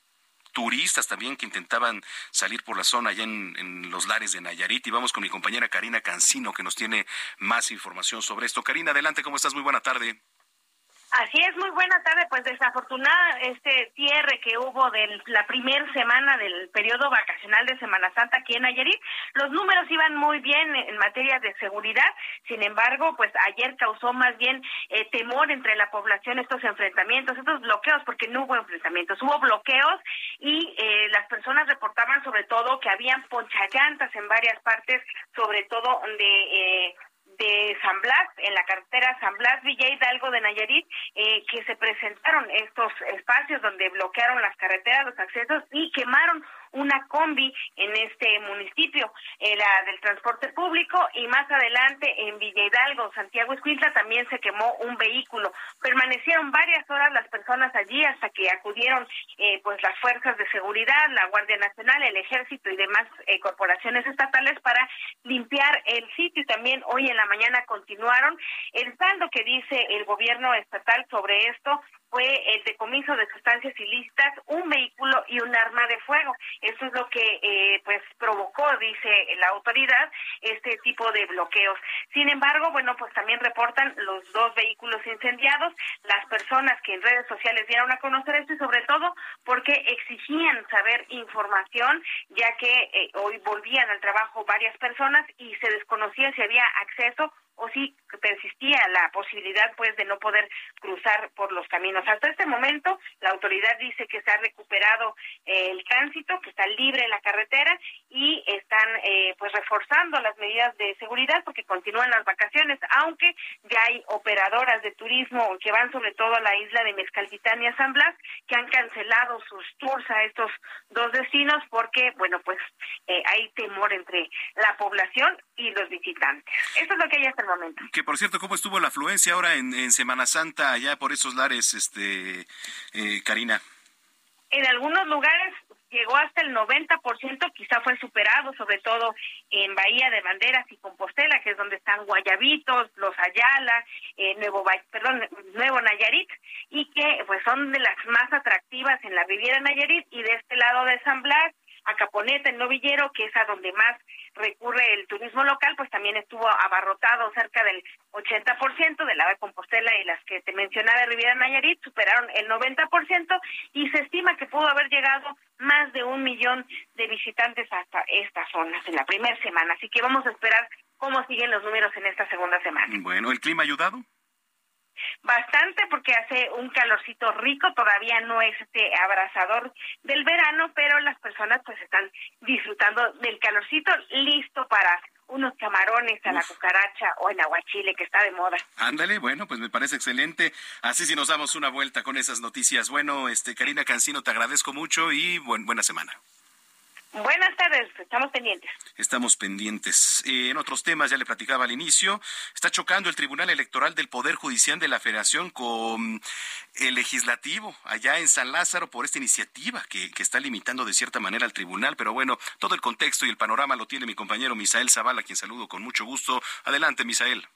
[SPEAKER 1] turistas también que intentaban salir por la zona allá en, en, los lares de Nayarit. Y vamos con mi compañera Karina Cancino que nos tiene más información sobre esto. Karina, adelante, ¿cómo estás? Muy buena tarde.
[SPEAKER 9] Así es, muy buena tarde. Pues desafortunada este cierre que hubo de la primera semana del periodo vacacional de Semana Santa aquí en Nayarit. Los números iban muy bien en materia de seguridad. Sin embargo, pues ayer causó más bien eh, temor entre la población estos enfrentamientos, estos bloqueos, porque no hubo enfrentamientos, hubo bloqueos y eh, las personas reportaban sobre todo que habían ponchallantas en varias partes, sobre todo de eh, de San Blas, en la carretera San Blas Villa Hidalgo de Nayarit, eh, que se presentaron estos espacios donde bloquearon las carreteras, los accesos y quemaron una combi en este municipio, eh, la del transporte público, y más adelante en Villa Hidalgo, Santiago Escuintla, también se quemó un vehículo. Permanecieron varias horas las personas allí hasta que acudieron eh, pues las fuerzas de seguridad, la Guardia Nacional, el Ejército y demás eh, corporaciones estatales para limpiar el sitio y también hoy en la mañana continuaron. El saldo que dice el gobierno estatal sobre esto fue el decomiso de sustancias ilícitas, un vehículo y un arma de fuego. Eso es lo que eh, pues provocó, dice la autoridad, este tipo de bloqueos. Sin embargo, bueno, pues también reportan los dos vehículos incendiados, las personas que en redes sociales dieron a conocer esto y sobre todo porque exigían saber información, ya que eh, hoy volvían al trabajo varias personas y se desconocía si había acceso o si persistía la posibilidad pues de no poder cruzar por los caminos. Hasta este momento la autoridad dice que se ha recuperado eh, el tránsito, que está libre la carretera y están eh, pues reforzando las medidas de seguridad porque continúan las vacaciones, aunque ya hay operadoras de turismo que van sobre todo a la isla de Mezcaltitán y a San Blas que han cancelado sus tours a estos dos destinos porque bueno pues eh, hay temor entre la población y los visitantes. Eso es lo que hay hasta el momento.
[SPEAKER 1] Que por cierto, ¿cómo estuvo la afluencia ahora en, Semana Santa allá por esos lares, este, eh, Karina?
[SPEAKER 9] En algunos lugares llegó hasta el 90%, quizá fue superado, sobre todo en Bahía de Banderas y Compostela, que es donde están Guayabitos, Los Ayala, eh, Nuevo, perdón, Nuevo Nayarit, y que pues son de las más atractivas en la Riviera Nayarit, y de este lado de San Blas, a Caponeta, el Novillero, que es a donde más recurre el turismo local, pues también estuvo abarrotado cerca del 80% de la de Compostela y las que te mencionaba de Riviera Nayarit superaron el 90% y se estima que pudo haber llegado más de un millón de visitantes hasta estas zonas en la primera semana. Así que vamos a esperar cómo siguen los números en esta segunda semana.
[SPEAKER 1] Bueno, ¿el clima ayudado?
[SPEAKER 9] Bastante porque hace un calorcito rico, todavía no es este abrasador del verano, pero las personas pues están disfrutando del calorcito listo para unos camarones a la cucaracha o el aguachile que está de moda.
[SPEAKER 1] Ándale, bueno, pues me parece excelente. Así si nos damos una vuelta con esas noticias. Bueno, este Karina Cancino, te agradezco mucho y buena semana.
[SPEAKER 9] Buenas tardes, estamos pendientes.
[SPEAKER 1] Estamos pendientes. Eh, en otros temas, ya le platicaba al inicio, está chocando el Tribunal Electoral del Poder Judicial de la Federación con el legislativo allá en San Lázaro por esta iniciativa que, que está limitando de cierta manera al tribunal. Pero bueno, todo el contexto y el panorama lo tiene mi compañero Misael Zavala, quien saludo con mucho gusto. Adelante, Misael.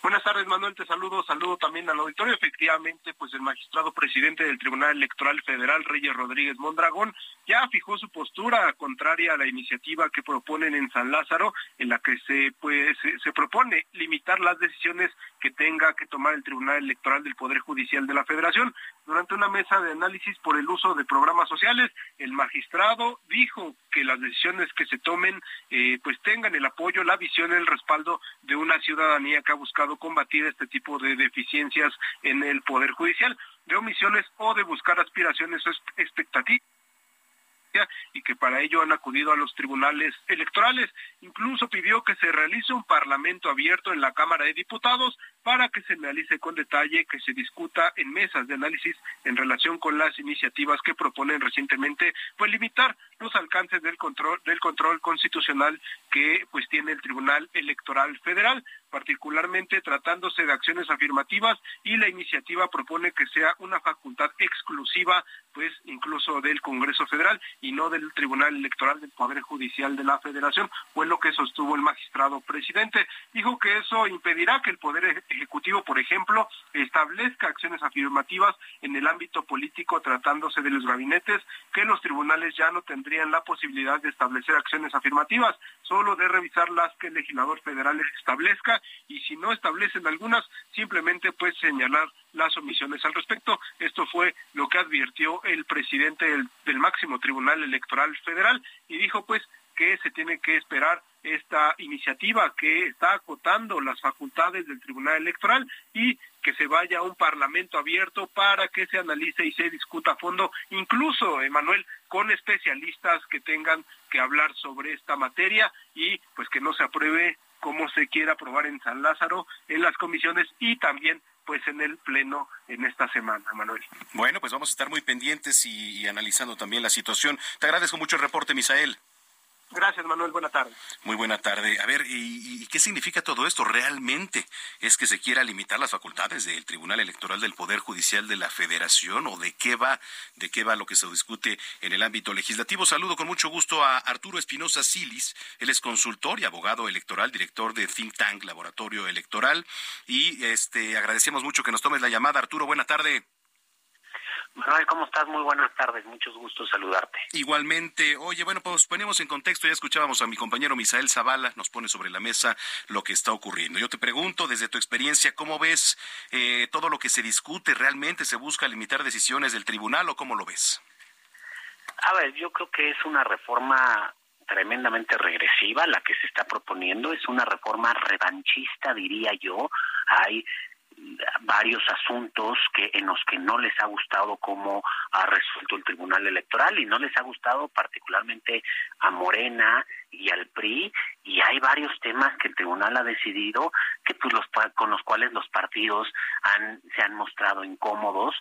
[SPEAKER 10] Buenas tardes, Manuel. Te saludo. Saludo también al auditorio. Efectivamente, pues el magistrado presidente del Tribunal Electoral Federal, Reyes Rodríguez Mondragón, ya fijó su postura contraria a la iniciativa que proponen en San Lázaro, en la que se, pues, se, propone limitar las decisiones que tenga que tomar el Tribunal Electoral del Poder Judicial de la Federación. Durante una mesa de análisis por el uso de programas sociales, el magistrado dijo que las decisiones que se tomen eh, pues tengan el apoyo, la visión, el respaldo de una ciudadanía que ha buscado combatir este tipo de deficiencias en el Poder Judicial, de omisiones o de buscar aspiraciones o expectativas y que para ello han acudido a los tribunales electorales. Incluso pidió que se realice un parlamento abierto en la Cámara de Diputados para que se analice con detalle, que se discuta en mesas de análisis en relación con las iniciativas que proponen recientemente, pues limitar los alcances del control del control constitucional que pues tiene el Tribunal Electoral Federal particularmente tratándose de acciones afirmativas y la iniciativa propone que sea una facultad exclusiva, pues incluso del Congreso Federal y no del Tribunal Electoral del Poder Judicial de la Federación, fue lo que sostuvo el magistrado presidente. Dijo que eso impedirá que el Poder Ejecutivo, por ejemplo, establezca acciones afirmativas en el ámbito político tratándose de los gabinetes, que los tribunales ya no tendrían la posibilidad de establecer acciones afirmativas, solo de revisar las que el legislador federal establezca y si no establecen algunas, simplemente pues señalar las omisiones al respecto. Esto fue lo que advirtió el presidente del, máximo Tribunal Electoral Federal y dijo pues que se tiene que esperar esta iniciativa que está acotando las facultades del Tribunal Electoral y que se vaya a un parlamento abierto para que se analice y se discuta a fondo, incluso, Emanuel, con especialistas que tengan que hablar sobre esta materia y pues que no se apruebe como se quiera aprobar en San Lázaro, en las comisiones y también pues en el pleno en esta semana, Manuel.
[SPEAKER 1] Bueno, pues vamos a estar muy pendientes y, y analizando también la situación. Te agradezco mucho el reporte, Misael.
[SPEAKER 10] Gracias, Manuel. Buena tarde.
[SPEAKER 1] Muy buena tarde. A ver, ¿y, qué significa todo esto? ¿Realmente es que se quiera limitar las facultades del Tribunal Electoral del Poder Judicial de la Federación o de qué va, de qué va lo que se discute en el ámbito legislativo? Saludo con mucho gusto a Arturo Espinosa Silis. Él es consultor y abogado electoral, director de Think Tank Laboratorio Electoral. Y este agradecemos mucho que nos tomes la llamada. Arturo, buena tarde.
[SPEAKER 11] Manuel, ¿cómo estás? Muy buenas tardes, muchos gustos saludarte.
[SPEAKER 1] Igualmente, oye, bueno, pues ponemos en contexto, ya escuchábamos a mi compañero Misael Zavala, nos pone sobre la mesa lo que está ocurriendo. Yo te pregunto, desde tu experiencia, ¿cómo ves eh, todo lo que se discute? ¿Realmente se busca limitar decisiones del tribunal o cómo lo ves?
[SPEAKER 11] A ver, yo creo que es una reforma tremendamente regresiva la que se está proponiendo, es una reforma revanchista, diría yo. Hay varios asuntos que en los que no les ha gustado cómo ha resuelto el Tribunal Electoral y no les ha gustado particularmente a Morena y al PRI y hay varios temas que el tribunal ha decidido que pues los con los cuales los partidos han se han mostrado incómodos.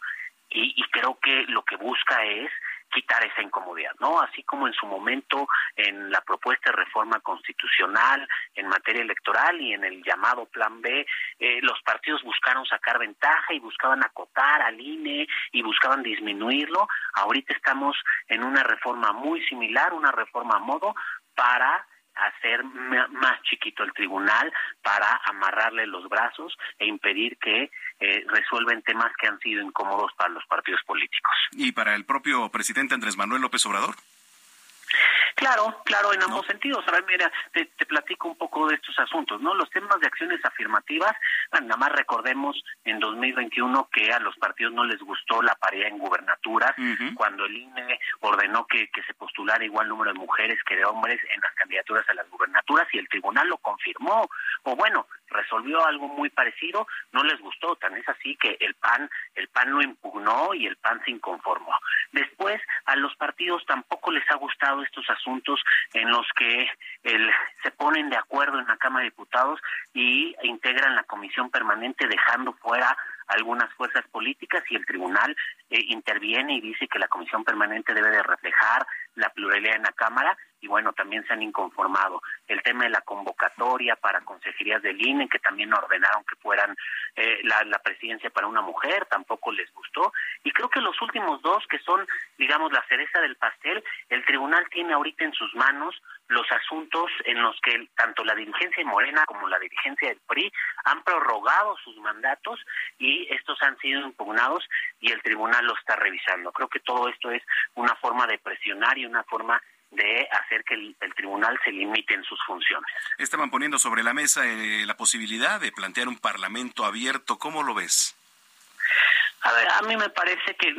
[SPEAKER 11] Y, y creo que lo que busca es quitar esa incomodidad, ¿no? Así como en su momento en la propuesta de reforma constitucional en materia electoral y en el llamado Plan B, eh, los partidos buscaron sacar ventaja y buscaban acotar al INE y buscaban disminuirlo. Ahorita estamos en una reforma muy similar, una reforma a modo para hacer más chiquito el tribunal para amarrarle los brazos e impedir que eh, resuelven temas que han sido incómodos para los partidos políticos.
[SPEAKER 1] ¿Y para el propio presidente Andrés Manuel López Obrador?
[SPEAKER 11] Claro, claro, en ambos sentidos. Ahora, mira, te, platico un poco de estos asuntos, ¿no? Los temas de acciones afirmativas, nada más recordemos en 2021 que a los partidos no les gustó la paridad en gubernaturas, cuando el INE ordenó que, que se postulara igual número de mujeres que de hombres en las candidaturas a las gubernaturas y el tribunal lo confirmó. O bueno, resolvió algo muy parecido, no les gustó, tan es así que el PAN, el PAN lo impugnó y el PAN se inconformó. Después, a los partidos tampoco les ha gustado estos asuntos en los que el, se ponen de acuerdo en la Cámara de Diputados y integran la comisión permanente dejando fuera algunas fuerzas políticas y el tribunal eh, interviene y dice que la comisión permanente debe de reflejar la pluralidad en la Cámara y bueno, también se han inconformado. El tema de la convocatoria para consejerías del INE, que también ordenaron que fueran eh, la, la, presidencia para una mujer, tampoco les gustó. Y creo que los últimos dos, que son, digamos, la cereza del pastel, el tribunal tiene ahorita en sus manos los asuntos en los que tanto la dirigencia de Morena como la dirigencia del PRI han prorrogado sus mandatos y estos han sido impugnados y el tribunal lo está revisando. Creo que todo esto es una forma de presionar y una forma de hacer que el, tribunal se limite en sus funciones.
[SPEAKER 1] Estaban poniendo sobre la mesa eh, la posibilidad de plantear un parlamento abierto. ¿Cómo lo ves?
[SPEAKER 11] A ver, a mí me parece que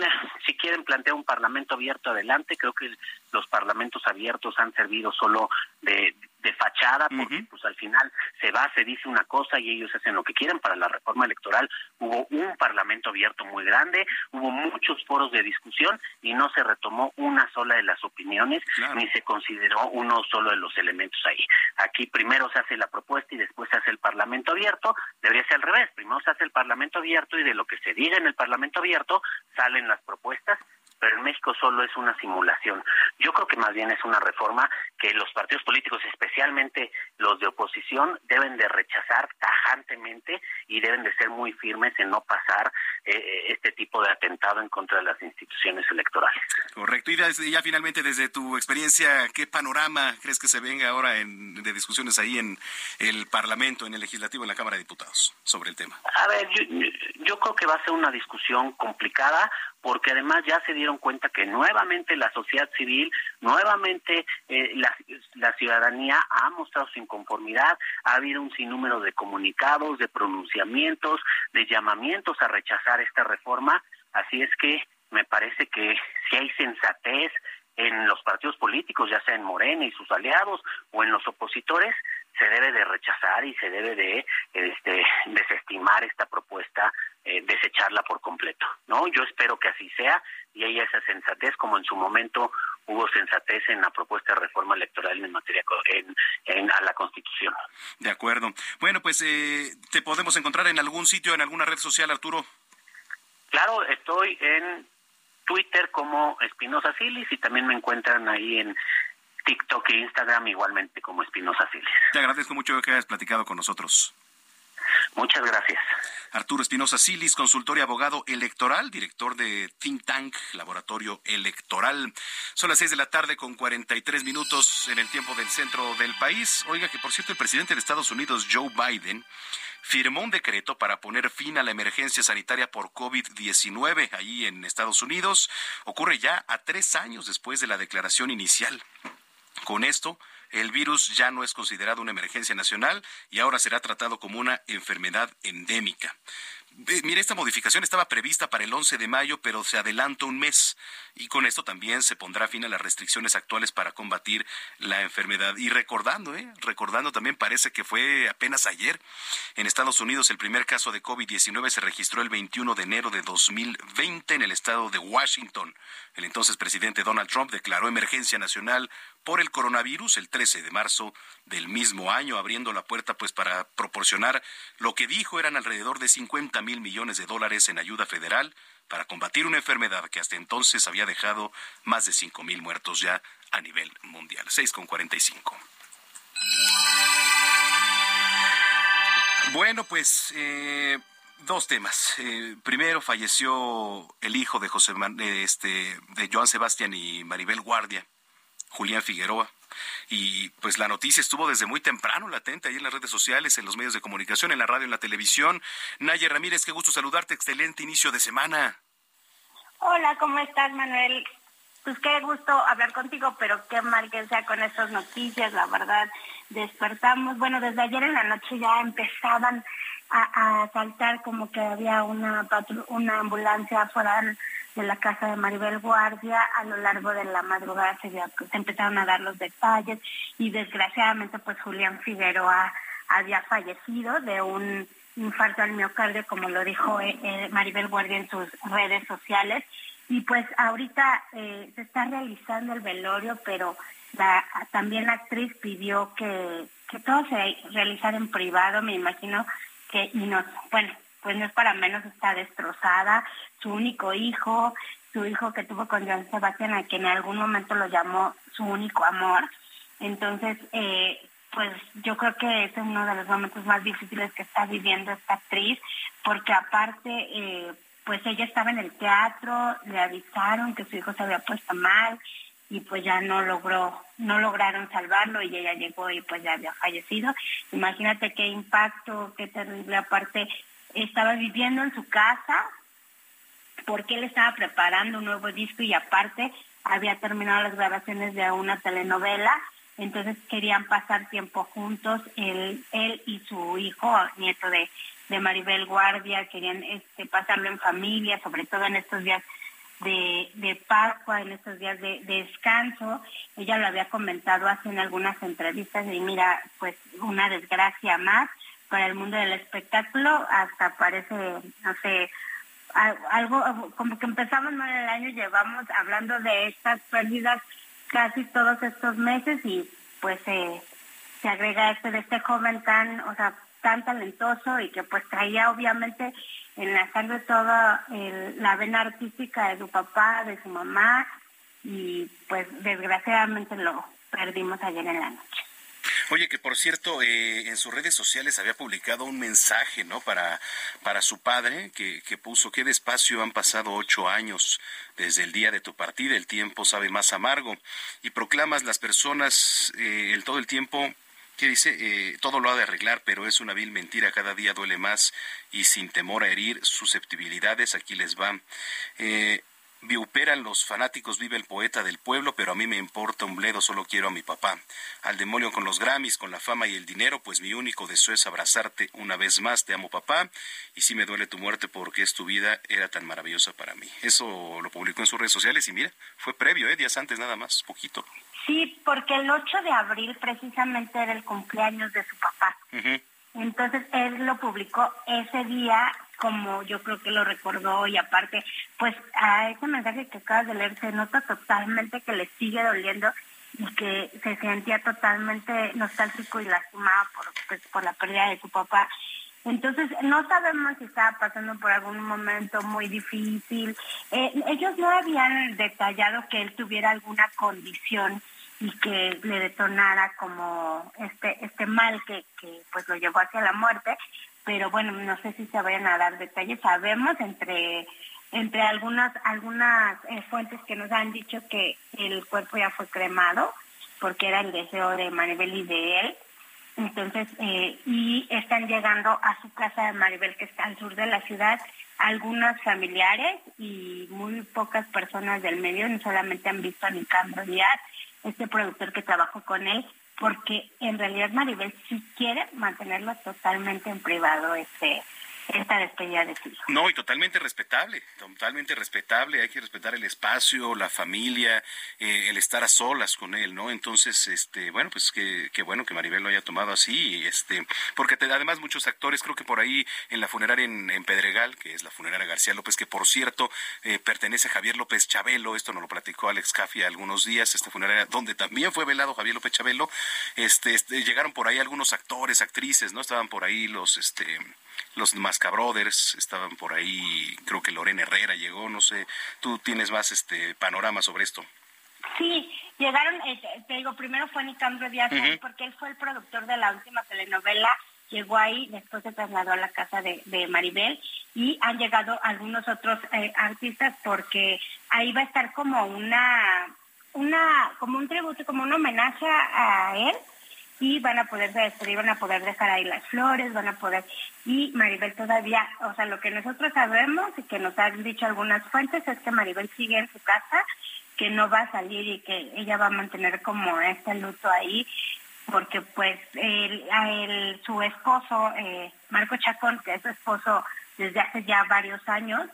[SPEAKER 11] si quieren plantear un parlamento abierto adelante, creo que los parlamentos abiertos han servido solo de, de fachada, porque pues al final se va, se dice una cosa y ellos hacen lo que quieren. Para la reforma electoral hubo un parlamento abierto muy grande, hubo muchos foros de discusión y no se retomó una sola de las opiniones, ni se consideró uno solo de los elementos ahí. Aquí primero se hace la propuesta y después se hace el parlamento abierto, debería ser al revés, primero se hace el parlamento abierto y de lo que se diga en el parlamento abierto salen las propuestas pero en México solo es una simulación. Yo creo que más bien es una reforma que los partidos políticos, especialmente los de oposición, deben de rechazar tajantemente y deben de ser muy firmes en no pasar eh, eh, este tipo de atentado en contra de las instituciones electorales.
[SPEAKER 1] Correcto. Y ya finalmente, desde tu experiencia, ¿qué panorama crees que se venga ahora en, de discusiones ahí en el Parlamento, en el Legislativo, en la Cámara de Diputados sobre el tema?
[SPEAKER 11] A ver, yo, yo creo que va a ser una discusión complicada porque además ya se dieron cuenta que nuevamente la sociedad civil, nuevamente eh, la, la, ciudadanía ha mostrado su inconformidad, ha habido un sinnúmero de comunicados, de pronunciamientos, de llamamientos a rechazar esta reforma, así es que me parece que si hay sensatez en los partidos políticos, ya sea en Morena y sus aliados o en los opositores, se debe de rechazar y se debe de este, desestimar esta propuesta, eh, desecharla por completo. ¿no? Yo espero que así sea y haya esa sensatez como en su momento hubo sensatez en la propuesta de reforma electoral en materia en, a la Constitución.
[SPEAKER 1] De acuerdo. Bueno, pues eh, te podemos encontrar en algún sitio, en alguna red social, Arturo.
[SPEAKER 11] Claro, estoy en Twitter como Espinosa Silis y también me encuentran ahí en TikTok e Instagram igualmente como Espinosa Silis.
[SPEAKER 1] Te agradezco mucho que hayas platicado con nosotros.
[SPEAKER 11] Muchas gracias.
[SPEAKER 1] Arturo Espinosa Silis, consultor y abogado electoral, director de Think Tank, Laboratorio Electoral. Son las seis de la tarde con 43 minutos en el tiempo del centro del país. Oiga que, por cierto, el presidente de Estados Unidos, Joe Biden, firmó un decreto para poner fin a la emergencia sanitaria por COVID-19 allí en Estados Unidos. Ocurre ya a tres años después de la declaración inicial. Con esto, el virus ya no es considerado una emergencia nacional y ahora será tratado como una enfermedad endémica. Mire, esta modificación estaba prevista para el 11 de mayo, pero se adelanta un mes. Y con esto también se pondrá fin a las restricciones actuales para combatir la enfermedad. Y recordando, ¿eh? recordando también parece que fue apenas ayer. En Estados Unidos el primer caso de COVID-19 se registró el 21 de enero de 2020 en el estado de Washington. El entonces presidente Donald Trump declaró emergencia nacional por el coronavirus el 13 de marzo del mismo año, abriendo la puerta pues para proporcionar lo que dijo eran alrededor de 50 mil millones de dólares en ayuda federal para combatir una enfermedad que hasta entonces había dejado más de 5 mil muertos ya a nivel mundial. 6 con 45. Bueno, pues eh, dos temas. Eh, primero falleció el hijo de José este de Joan Sebastián y Maribel Guardia Julián Figueroa. Y pues la noticia estuvo desde muy temprano latente ahí en las redes sociales, en los medios de comunicación, en la radio, en la televisión. Naye Ramírez, qué gusto saludarte, excelente inicio de semana.
[SPEAKER 12] Hola, ¿cómo estás, Manuel? Pues qué gusto hablar contigo, pero qué mal que sea con estas noticias, la verdad. Despertamos, bueno, desde ayer en la noche ya empezaban a, a saltar como que había una, una ambulancia fuera de la casa de Maribel Guardia. A lo largo de la madrugada se, empezaron a dar los detalles y desgraciadamente pues Julián Figueroa había fallecido de un infarto al miocardio, como lo dijo eh, eh, Maribel Guardia en sus redes sociales. Y pues ahorita eh, se está realizando el velorio, pero la, también la actriz pidió que, que todo se realizara en privado, me imagino que, y no, bueno, pues no es para menos, está destrozada, su único hijo, su hijo que tuvo con Joan Sebastián, a quien en algún momento lo llamó su único amor. Entonces, eh, pues yo creo que es uno de los momentos más difíciles que está viviendo esta actriz, porque aparte, eh, pues ella estaba en el teatro, le avisaron que su hijo se había puesto mal y pues ya no logró, no lograron salvarlo y ella llegó y pues ya había fallecido. Imagínate qué impacto, qué terrible. Aparte, estaba viviendo en su casa, porque él estaba preparando un nuevo disco y aparte había terminado las grabaciones de una telenovela, entonces querían pasar tiempo juntos, él, él y su hijo, nieto de, de Maribel Guardia, querían este, pasarlo en familia, sobre todo en estos días de, de Pascua, en estos días de, de, descanso. Ella lo había comentado hace en algunas entrevistas y mira, pues una desgracia más para el mundo del espectáculo, hasta parece, no sé, algo como que empezamos mal el año, llevamos hablando de estas pérdidas casi todos estos meses y pues se agrega este de este joven tan, o sea, tan talentoso y que pues traía obviamente en la sangre toda la vena artística de su papá, de su mamá y pues desgraciadamente lo perdimos ayer en la noche.
[SPEAKER 1] Oye, que por cierto, eh, en sus redes sociales había publicado un mensaje, ¿no? Para, para su padre, que, que puso, qué despacio han pasado ocho años desde el día de tu partida, el tiempo sabe más amargo, y proclamas las personas eh, el, todo el tiempo que dice, eh, todo lo ha de arreglar, pero es una vil mentira, cada día duele más y sin temor a herir susceptibilidades, aquí les va. Eh, Viuperan los fanáticos, vive el poeta del pueblo, pero a mí me importa un bledo, solo quiero a mi papá. Al demonio con los Grammys, con la fama y el dinero, pues mi único deseo es abrazarte una vez más, te amo papá, y sí me duele tu muerte porque es tu vida, era tan maravillosa para mí. Eso lo publicó en sus redes sociales y mira, fue previo, ¿eh? días antes nada más, poquito.
[SPEAKER 12] Sí, porque el 8 de abril precisamente era el cumpleaños de su papá. Entonces él lo publicó ese día como yo creo que lo recordó y aparte, pues a ese mensaje que acabas de leer se nota totalmente que le sigue doliendo y que se sentía totalmente nostálgico y lastimado por, pues, por la pérdida de su papá. Entonces, no sabemos si estaba pasando por algún momento muy difícil. Eh, ellos no habían detallado que él tuviera alguna condición y que le detonara como este este mal que, que pues lo llevó hacia la muerte pero bueno, no sé si se vayan a dar detalles. Sabemos entre entre algunas algunas eh, fuentes que nos han dicho que el cuerpo ya fue cremado porque era el deseo de Maribel y de él. Entonces, eh, y están llegando a su casa de Maribel, que está al sur de la ciudad, algunos familiares y muy pocas personas del medio, no solamente han visto a Nicandro Díaz, este productor que trabajó con él, porque en realidad Maribel sí quiere mantenerlo totalmente en privado este esta despedida de su.
[SPEAKER 1] No, y totalmente respetable, totalmente respetable, hay que respetar el espacio, la familia, eh, el estar a solas con él, ¿no? Entonces, este, bueno, pues qué, bueno que Maribel lo haya tomado así, este, porque además muchos actores, creo que por ahí en la funeraria en, Pedregal, que es la funeraria García López, que por cierto eh, pertenece a Javier López Chabelo, esto nos lo platicó Alex Caffi algunos días, esta funeraria donde también fue velado Javier López Chabelo, este, este, llegaron por ahí algunos actores, actrices, ¿no? Estaban por ahí los, este, los Masca Brothers estaban por ahí, creo que Lorena Herrera llegó, no sé, tú tienes más este panorama sobre esto.
[SPEAKER 12] Sí, llegaron, eh, te digo, primero fue Nicandro Díaz, porque él fue el productor de la última telenovela, llegó ahí, después se trasladó a la casa de, Maribel y han llegado algunos otros eh, artistas porque ahí va a estar como una, una, como un tributo, como un homenaje a él y van a poder despedir, van a poder dejar ahí las flores, van a poder, y Maribel todavía, o sea, lo que nosotros sabemos y que nos han dicho algunas fuentes es que Maribel sigue en su casa, que no va a salir y que ella va a mantener como este luto ahí, porque pues el, su esposo, eh, Marco Chacón, que es su esposo desde hace ya varios años,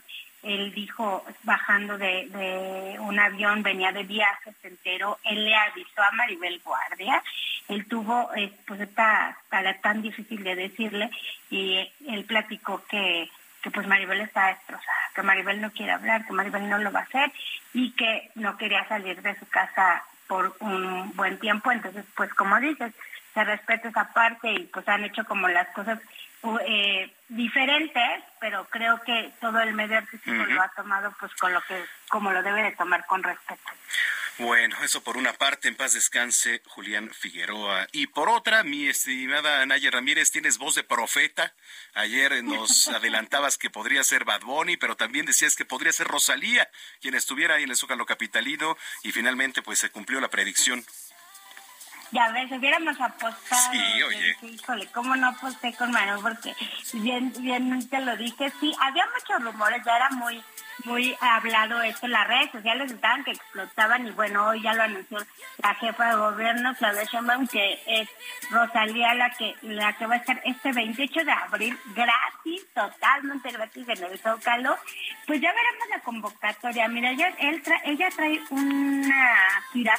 [SPEAKER 12] él dijo, bajando de, un avión, venía de viaje, se enteró, él le avisó a Maribel Guardia, él tuvo eh, pues esta tarea tan difícil de decirle y él platicó que, que pues Maribel está destrozada, que Maribel no quiere hablar, que Maribel no lo va a hacer y que no quería salir de su casa por un buen tiempo, entonces pues como dices, se respeta esa parte y pues han hecho como las cosas eh, diferentes, pero creo que todo el medio artístico lo ha tomado pues con lo que como lo debe de tomar con respeto.
[SPEAKER 1] Bueno, eso por una parte, en paz descanse Julián Figueroa. Y por otra, mi estimada Naya Ramírez, tienes voz de profeta. Ayer nos <laughs> adelantabas que podría ser Bad Bunny, pero también decías que podría ser Rosalía, quien estuviera ahí en el Zócalo Capitalino, y finalmente pues se cumplió la predicción.
[SPEAKER 12] Ya ves, hubiéramos apostado.
[SPEAKER 1] Sí, oye.
[SPEAKER 12] híjole, ¿cómo no aposté con Manu? Porque bien, bien te lo dije. Sí, había muchos rumores, ya era muy muy hablado esto, las redes sociales estaban que explotaban y bueno, hoy ya lo anunció la jefa de gobierno, Claudia Sheinbaum, que es Rosalía la que la que va a estar este 28 de abril gratis, totalmente gratis en el Zócalo. Pues ya veremos la convocatoria. Mira, ella, ella trae una gira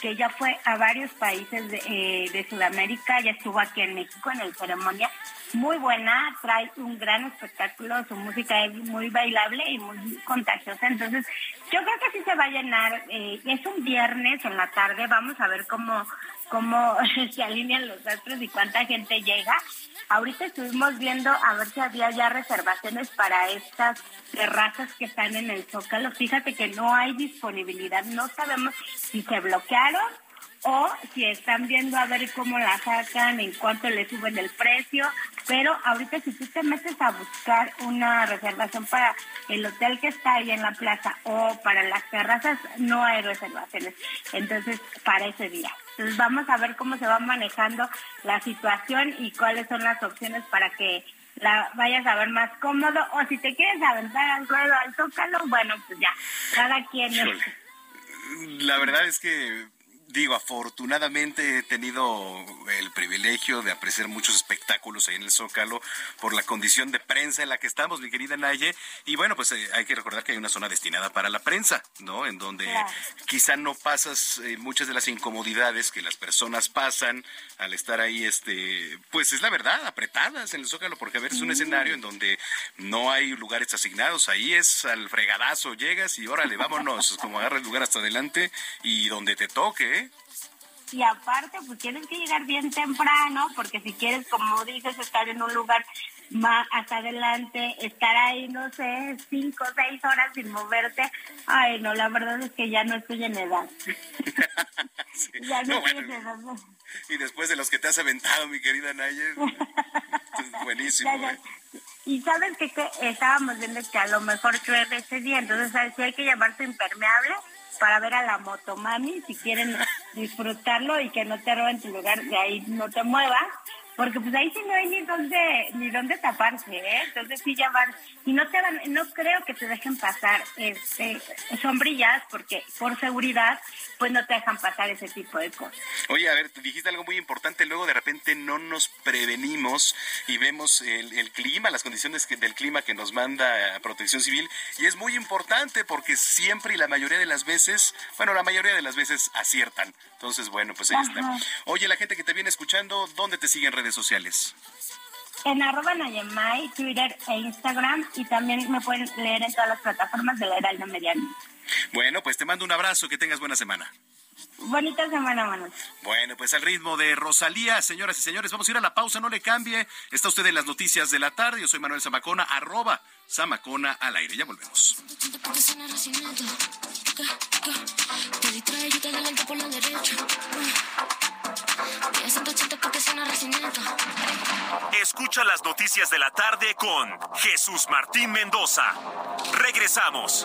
[SPEAKER 12] que ya fue a varios países de, eh, de Sudamérica, ya estuvo aquí en México en el ceremonia muy buena, trae un gran espectáculo, su música es muy bailable y muy contagiosa, entonces yo creo que sí se va a llenar, eh, es un viernes en la tarde, vamos a ver cómo, cómo <laughs> se alinean los astros y cuánta gente llega. Ahorita estuvimos viendo a ver si había ya reservaciones para estas terrazas que están en el Zócalo. Fíjate que no hay disponibilidad, no sabemos si se bloquearon o si están viendo a ver cómo la sacan, en cuánto le suben el precio, pero ahorita si tú te metes a buscar una reservación para el hotel que está ahí en la plaza o para las terrazas, no hay reservaciones, entonces para ese día. Entonces vamos a ver cómo se va manejando la situación y cuáles son las opciones para que la vayas a ver más cómodo. O si te quieres aventar al ruedo al zócalo, bueno, pues ya, cada quien...
[SPEAKER 1] La verdad es que digo, afortunadamente he tenido el privilegio de apreciar muchos espectáculos ahí en el Zócalo por la condición de prensa en la que estamos, mi querida Naye. Y bueno, pues eh, hay que recordar que hay una zona destinada para la prensa, ¿no? En donde quizá no pasas eh, muchas de las incomodidades que las personas pasan al estar ahí, este, pues es la verdad, apretadas en el Zócalo, porque a ver, es un escenario en donde no hay lugares asignados, ahí es al fregadazo, llegas y órale, vámonos, como agarra el lugar hasta adelante y donde te toque, ¿eh?
[SPEAKER 12] Y aparte, pues tienes que llegar bien temprano, porque si quieres, como dices, estar en un lugar más hasta adelante, estar ahí, no sé, cinco o seis horas sin moverte, ay, no, la verdad es que ya no estoy en edad. <laughs>
[SPEAKER 1] Ya no, estoy en edad. Y después de los que te has aventado, mi querida Nayer, buenísimo. <laughs> ¿eh?
[SPEAKER 12] Y sabes que, estábamos viendo que a lo mejor llueve ese día, entonces ¿sabes? si hay que llevarse impermeable para ver a la motomami, si quieren disfrutarlo y que no te roben tu lugar, de ahí no te muevas, porque pues ahí sí no hay ni dónde ni dónde taparse, ¿eh? Entonces sí van y no te van, no creo que te dejen pasar este sombrillas porque por seguridad pues no te dejan pasar ese tipo de cosas.
[SPEAKER 1] Oye, a ver, dijiste algo muy importante, luego de repente no nos prevenimos y vemos el, clima, las condiciones del clima que nos manda Protección Civil y es muy importante porque siempre y la mayoría de las veces, bueno, la mayoría de las veces aciertan. Entonces, bueno, pues ahí está. Oye, la gente que te viene escuchando, ¿dónde te siguen redes sociales?
[SPEAKER 12] En arroba Nayemay, Twitter e Instagram y también me pueden leer en todas las plataformas de la Heraldo Mediano.
[SPEAKER 1] Bueno, pues te mando un abrazo, que tengas buena semana.
[SPEAKER 12] Bonita semana, Manuel.
[SPEAKER 1] Bueno, pues al ritmo de Rosalía, señoras y señores, vamos a ir a la pausa, no le cambie. Está usted en las noticias de la tarde, yo soy Manuel Zamacona, arroba Zamacona al aire, ya volvemos.
[SPEAKER 13] Escucha las noticias de la tarde con Jesús Martín Mendoza. Regresamos.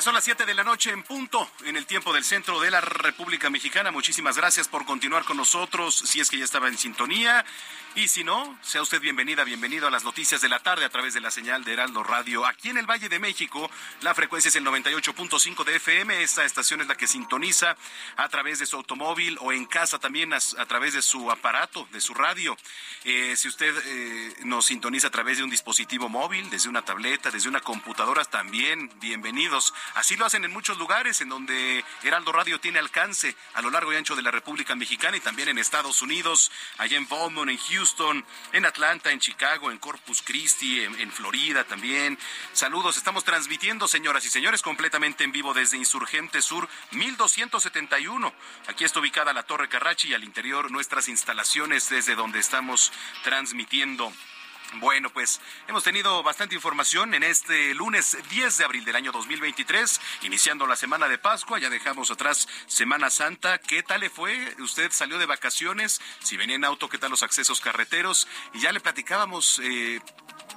[SPEAKER 1] Son las 7 de la noche en punto, en el tiempo del centro de la República Mexicana. Muchísimas gracias por continuar con nosotros, si es que ya estaba en sintonía. Y si no, sea usted bienvenida, bienvenido a las noticias de la tarde a través de la señal de Heraldo Radio. Aquí en el Valle de México, la frecuencia es el 98.5 de FM. Esta estación es la que sintoniza a través de su automóvil o en casa también a, través de su aparato, de su radio. Eh, si usted eh, nos sintoniza a través de un dispositivo móvil, desde una tableta, desde una computadora, también bienvenidos. Así lo hacen en muchos lugares en donde Heraldo Radio tiene alcance a lo largo y ancho de la República Mexicana y también en Estados Unidos, allá en Beaumont, en Houston, en Atlanta, en Chicago, en Corpus Christi, en, Florida también. Saludos, estamos transmitiendo, señoras y señores, completamente en vivo desde Insurgente Sur 1271. Aquí está ubicada la Torre Carrachi y al interior nuestras instalaciones desde donde estamos transmitiendo. Bueno, pues hemos tenido bastante información en este lunes 10 de abril del año 2023, iniciando la semana de Pascua, ya dejamos atrás Semana Santa. ¿Qué tal le fue? ¿Usted salió de vacaciones? Si venía en auto, ¿qué tal los accesos carreteros? Y ya le platicábamos eh,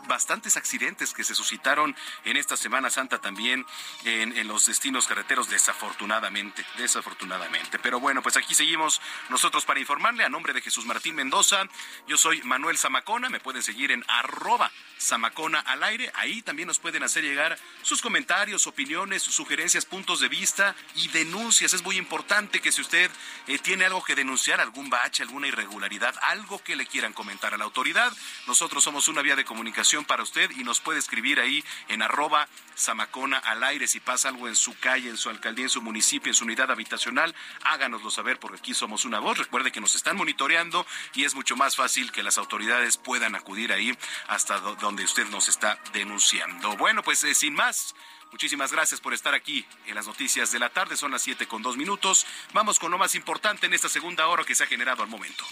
[SPEAKER 1] bastantes accidentes que se suscitaron en esta Semana Santa también en, los destinos carreteros, desafortunadamente, desafortunadamente. Pero bueno, pues aquí seguimos nosotros para informarle a nombre de Jesús Martín Mendoza. Yo soy Manuel Zamacona, me pueden seguir en arroba Zamacona al aire. Ahí también nos pueden hacer llegar sus comentarios, opiniones, sugerencias, puntos de vista y denuncias. Es muy importante que si usted eh, tiene algo que denunciar, algún bache, alguna irregularidad, algo que le quieran comentar a la autoridad, nosotros somos una vía de comunicación para usted y nos puede escribir ahí en arroba Zamacona al aire. Si pasa algo en su calle, en su alcaldía, en su municipio, en su unidad habitacional, háganoslo saber porque aquí somos una voz. Recuerde que nos están monitoreando y es mucho más fácil que las autoridades puedan acudir ahí hasta donde usted nos está denunciando. Bueno, pues eh, sin más. Muchísimas gracias por estar aquí en las noticias de la tarde. Son las siete con dos minutos. Vamos con lo más importante en esta segunda hora que se ha generado al momento.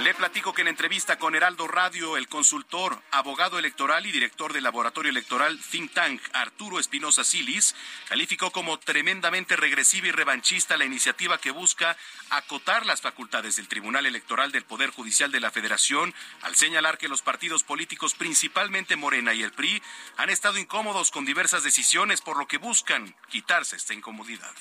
[SPEAKER 1] Le platico que en entrevista con Heraldo Radio, el consultor, abogado electoral y director del laboratorio electoral Think Tank, Arturo Espinosa Silis, calificó como tremendamente regresiva y revanchista la iniciativa que busca acotar las facultades del Tribunal Electoral del Poder Judicial de la Federación, al señalar que los partidos políticos, principalmente Morena y el PRI, han estado incómodos con diversas decisiones, por lo que buscan quitarse esta incomodidad.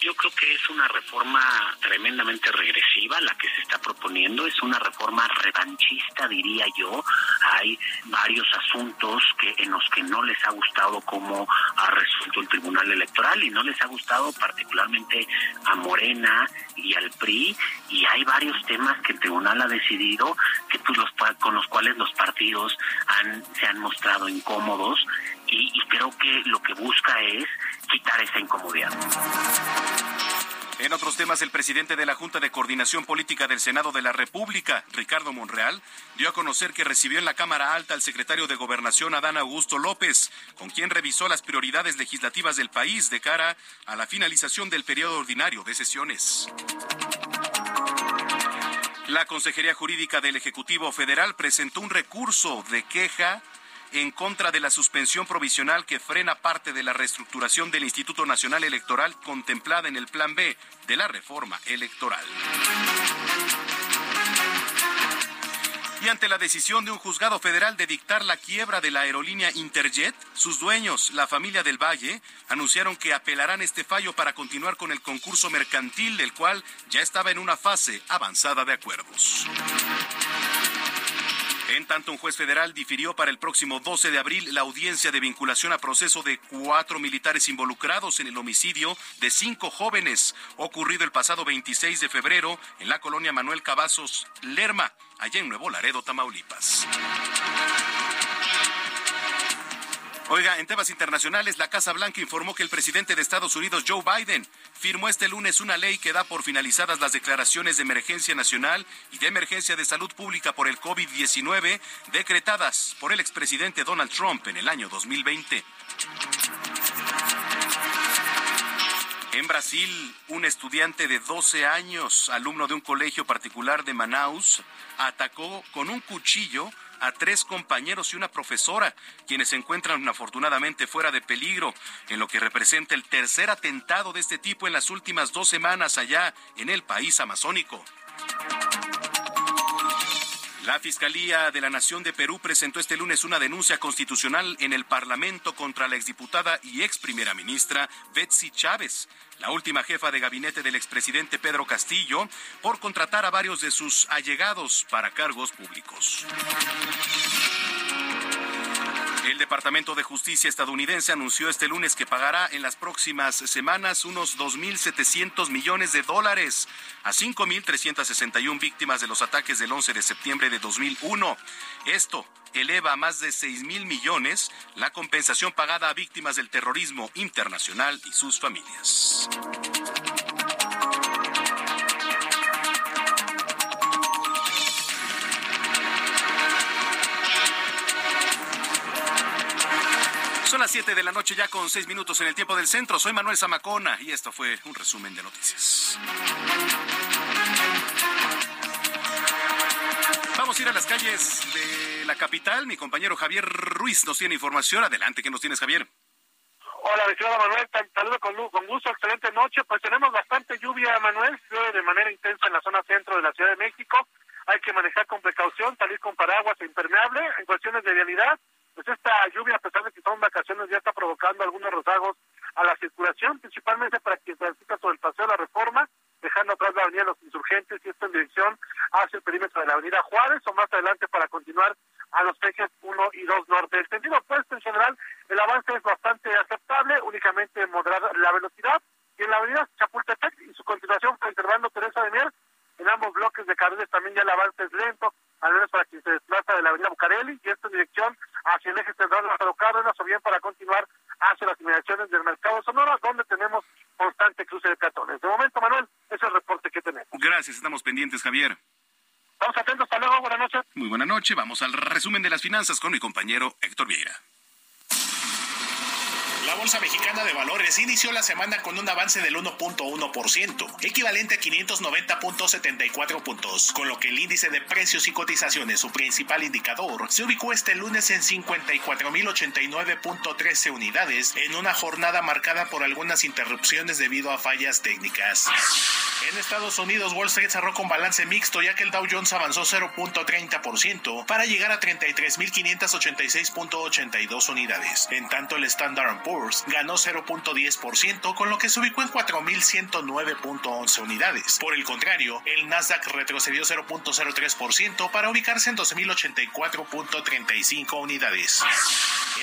[SPEAKER 11] Yo creo que es una reforma tremendamente regresiva la que se está proponiendo, es una reforma revanchista, diría yo. Hay varios asuntos que en los que no les ha gustado cómo ha resuelto el Tribunal Electoral y no les ha gustado particularmente a Morena y al PRI y hay varios temas que el Tribunal ha decidido que pues los con los cuales los partidos han se han mostrado incómodos. Y, y creo que lo que busca es quitar esa incomodidad.
[SPEAKER 1] En otros temas, el presidente de la Junta de Coordinación Política del Senado de la República, Ricardo Monreal, dio a conocer que recibió en la Cámara Alta al secretario de Gobernación, Adán Augusto López, con quien revisó las prioridades legislativas del país de cara a la finalización del periodo ordinario de sesiones. La Consejería Jurídica del Ejecutivo Federal presentó un recurso de queja en contra de la suspensión provisional que frena parte de la reestructuración del Instituto Nacional Electoral contemplada en el Plan B de la reforma electoral. Y ante la decisión de un juzgado federal de dictar la quiebra de la aerolínea Interjet, sus dueños, la familia del Valle, anunciaron que apelarán este fallo para continuar con el concurso mercantil, el cual ya estaba en una fase avanzada de acuerdos. En tanto, un juez federal difirió para el próximo 12 de abril la audiencia de vinculación a proceso de cuatro militares involucrados en el homicidio de cinco jóvenes ocurrido el pasado 26 de febrero en la colonia Manuel Cavazos Lerma, allá en Nuevo Laredo, Tamaulipas. Oiga, en temas internacionales, la Casa Blanca informó que el presidente de Estados Unidos, Joe Biden, firmó este lunes una ley que da por finalizadas las declaraciones de emergencia nacional y de emergencia de salud pública por el COVID-19 decretadas por el expresidente Donald Trump en el año 2020. En Brasil, un estudiante de 12 años, alumno de un colegio particular de Manaus, atacó con un cuchillo a tres compañeros y una profesora, quienes se encuentran afortunadamente fuera de peligro, en lo que representa el tercer atentado de este tipo en las últimas dos semanas allá en el país amazónico. La Fiscalía de la Nación de Perú presentó este lunes una denuncia constitucional en el Parlamento contra la exdiputada y ex primera ministra Betsy Chávez, la última jefa de gabinete del expresidente Pedro Castillo, por contratar a varios de sus allegados para cargos públicos. El Departamento de Justicia estadounidense anunció este lunes que pagará en las próximas semanas unos 2.700 millones de dólares a 5.361 víctimas de los ataques del 11 de septiembre de 2001. Esto eleva a más de 6.000 millones la compensación pagada a víctimas del terrorismo internacional y sus familias. Las 7 de la noche ya con 6 minutos en el tiempo del centro. Soy Manuel Zamacona y esto fue un resumen de noticias. vamos a ir a las calles de la capital. Mi compañero Javier Ruiz nos tiene información. Adelante, ¿qué nos tienes, Javier?
[SPEAKER 14] Hola, estimado Manuel, saludo con, con gusto, excelente noche. Pues tenemos bastante lluvia, Manuel, llueve de manera intensa en la zona centro de la Ciudad de México. Hay que manejar con precaución, salir con paraguas impermeable. En cuestiones de vialidad, pues esta lluvia, a pesar de que son vacaciones, ya está provocando algunos rozagos a la circulación, principalmente para quien transita sobre el paseo de la Reforma, dejando atrás la avenida Los Insurgentes y esto en dirección hacia el perímetro de la avenida Juárez o más adelante para continuar a los ejes 1 y 2 norte. El sentido opuesto en general, el avance es bastante aceptable, únicamente moderada la velocidad y en la avenida Chapultepec y su continuación conservando Teresa de Mier, en ambos bloques de carriles también ya el avance es lento, al menos para quien se desplaza de la avenida Bucareli y esto en dirección hacia el eje central de Lázaro Cárdenas o bien para continuar hacia las inmediaciones del mercado Sonora, donde tenemos constante cruce de peatones. De momento, Manuel, ese es el reporte que tenemos.
[SPEAKER 1] Gracias, estamos pendientes, Javier.
[SPEAKER 14] Estamos atentos, hasta luego, buenas noches.
[SPEAKER 1] Muy buena noche, vamos al resumen de las finanzas con mi compañero Héctor Vieira.
[SPEAKER 15] La Bolsa Mexicana de Valores inició la semana con un avance del 1.1%, equivalente a 590.74 puntos, con lo que el índice de precios y cotizaciones, su principal indicador, se ubicó este lunes en 54.089.13 unidades, en una jornada marcada por algunas interrupciones debido a fallas técnicas. En Estados Unidos, Wall Street cerró con balance mixto ya que el Dow Jones avanzó 0.30% para llegar a 33.586.82 unidades. En tanto, el Standard Poor's ganó 0.10%, con lo que se ubicó en 4.109.11 unidades. Por el contrario, el Nasdaq retrocedió 0.03% para ubicarse en 12.084.35 unidades.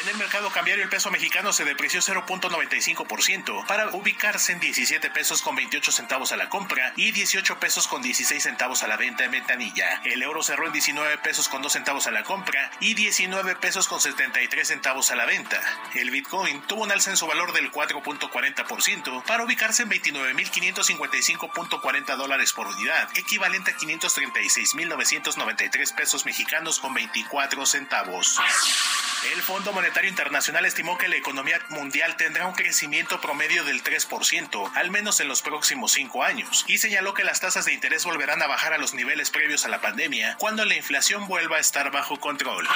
[SPEAKER 15] En el mercado cambiario el peso mexicano se depreció 0.95% para ubicarse en 17 pesos con 28 centavos a la compra y 18 pesos con 16 centavos a la venta en ventanilla. El euro cerró en 19 pesos con 2 centavos a la compra y 19 pesos con 73 centavos a la venta. El Bitcoin tuvo un alza en su valor del 4.40% para ubicarse en 29.555.40 dólares por unidad, equivalente a 536.993 pesos mexicanos con 24 centavos. El Fondo Monetario Internacional estimó que la economía mundial tendrá un crecimiento promedio del 3%, al menos en los próximos cinco años, y señaló que las tasas de interés volverán a bajar a los niveles previos a la pandemia cuando la inflación vuelva a estar bajo control.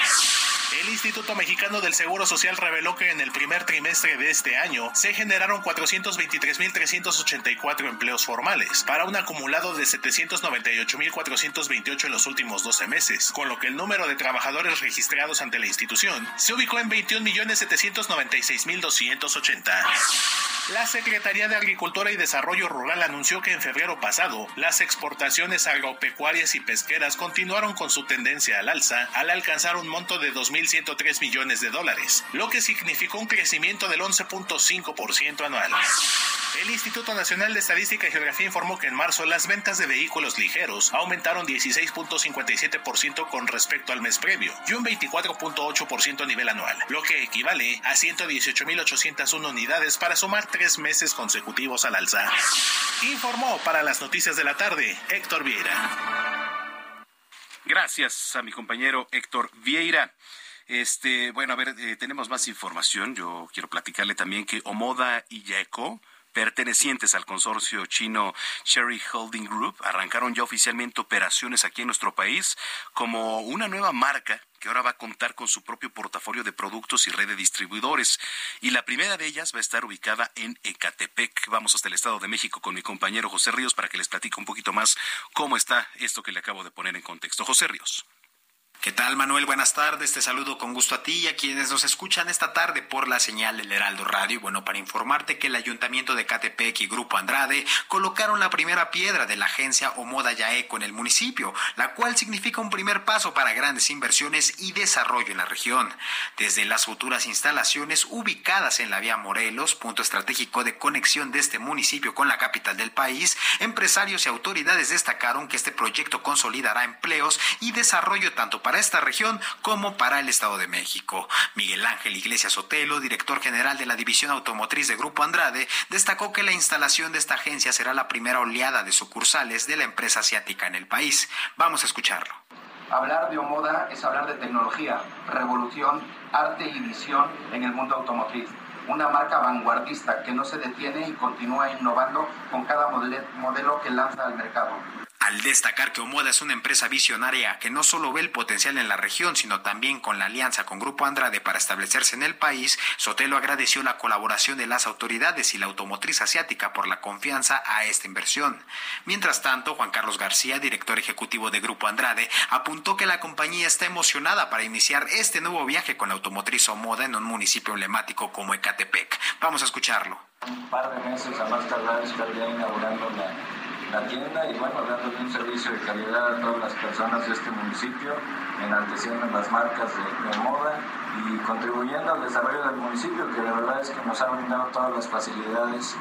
[SPEAKER 15] El Instituto Mexicano del Seguro Social reveló que en el primer trimestre de este año se generaron 423.384 empleos formales, para un acumulado de 798.428 en los últimos 12 meses, con lo que el número de trabajadores registrados ante la institución se ubicó en 21.796.280. La Secretaría de Agricultura y Desarrollo Rural anunció que en febrero pasado las exportaciones agropecuarias y pesqueras continuaron con su tendencia al alza al alcanzar un monto de 2.103 millones de dólares, lo que significó un crecimiento del 11.5% anual. El Instituto Nacional de Estadística y Geografía informó que en marzo las ventas de vehículos ligeros aumentaron 16.57% con respecto al mes previo y un 24.8% a nivel anual, lo que equivale a 118.801 unidades para sumar tres meses consecutivos al alza. Informó para las noticias de la tarde Héctor Vieira.
[SPEAKER 1] Gracias a mi compañero Héctor Vieira. Este, bueno, a ver, eh, tenemos más información. Yo quiero platicarle también que Omoda y Yaeco pertenecientes al consorcio chino Cherry Holding Group arrancaron ya oficialmente operaciones aquí en nuestro país como una nueva marca que ahora va a contar con su propio portafolio de productos y red de distribuidores. Y la primera de ellas va a estar ubicada en Ecatepec. Vamos hasta el Estado de México con mi compañero José Ríos para que les platique un poquito más cómo está esto que le acabo de poner en contexto. José Ríos.
[SPEAKER 16] ¿Qué tal, Manuel? Buenas tardes. Te saludo con gusto a ti y a quienes nos escuchan esta tarde por la señal del Heraldo Radio. Y bueno, para informarte que el Ayuntamiento de Catepec y Grupo Andrade colocaron la primera piedra de la agencia Omoda Yaeco en el municipio, la cual significa un primer paso para grandes inversiones y desarrollo en la región. Desde las futuras instalaciones ubicadas en la vía Morelos, punto estratégico de conexión de este municipio con la capital del país, empresarios y autoridades destacaron que este proyecto consolidará empleos y desarrollo tanto para para esta región como para el Estado de México. Miguel Ángel Iglesias Otelo, director general de la División Automotriz de Grupo Andrade, destacó que la instalación de esta agencia será la primera oleada de sucursales de la empresa asiática en el país. Vamos a escucharlo.
[SPEAKER 17] Hablar de Omoda es hablar de tecnología, revolución, arte y visión en el mundo automotriz. Una marca vanguardista que no se detiene y continúa innovando con cada modelo que lanza al mercado.
[SPEAKER 16] Al destacar que Omoda es una empresa visionaria que no solo ve el potencial en la región, sino también con la alianza con Grupo Andrade para establecerse en el país, Sotelo agradeció la colaboración de las autoridades y la automotriz asiática por la confianza a esta inversión. Mientras tanto, Juan Carlos García, director ejecutivo de Grupo Andrade, apuntó que la compañía está emocionada para iniciar este nuevo viaje con la automotriz Omoda en un municipio emblemático como Ecatepec. Vamos a escucharlo.
[SPEAKER 18] Un par de meses a más tardar estaría inaugurando la la tienda y bueno, dándole un servicio de calidad a todas las personas de este municipio, enalteciendo las marcas de, moda y contribuyendo al desarrollo del municipio, que la verdad es que nos ha brindado todas las facilidades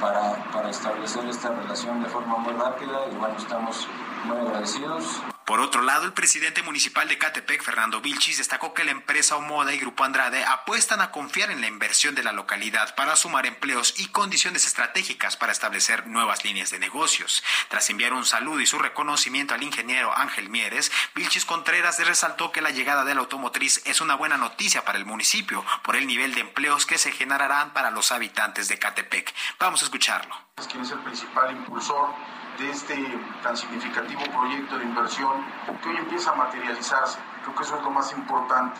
[SPEAKER 18] para, para establecer esta relación de forma muy rápida y bueno, estamos muy agradecidos.
[SPEAKER 16] Por otro lado, el presidente municipal de Catepec, Fernando Vilchis, destacó que la empresa Omoda y Grupo Andrade apuestan a confiar en la inversión de la localidad para sumar empleos y condiciones estratégicas para establecer nuevas líneas de negocios. Tras enviar un saludo y su reconocimiento al ingeniero Ángel Mieres, Vilchis Contreras resaltó que la llegada de la automotriz es una buena noticia para el municipio por el nivel de empleos que se generarán para los habitantes de Catepec. Vamos a escucharlo.
[SPEAKER 19] Es es el principal impulsor de este tan significativo proyecto de inversión que hoy empieza a materializarse. Creo que eso es lo más importante.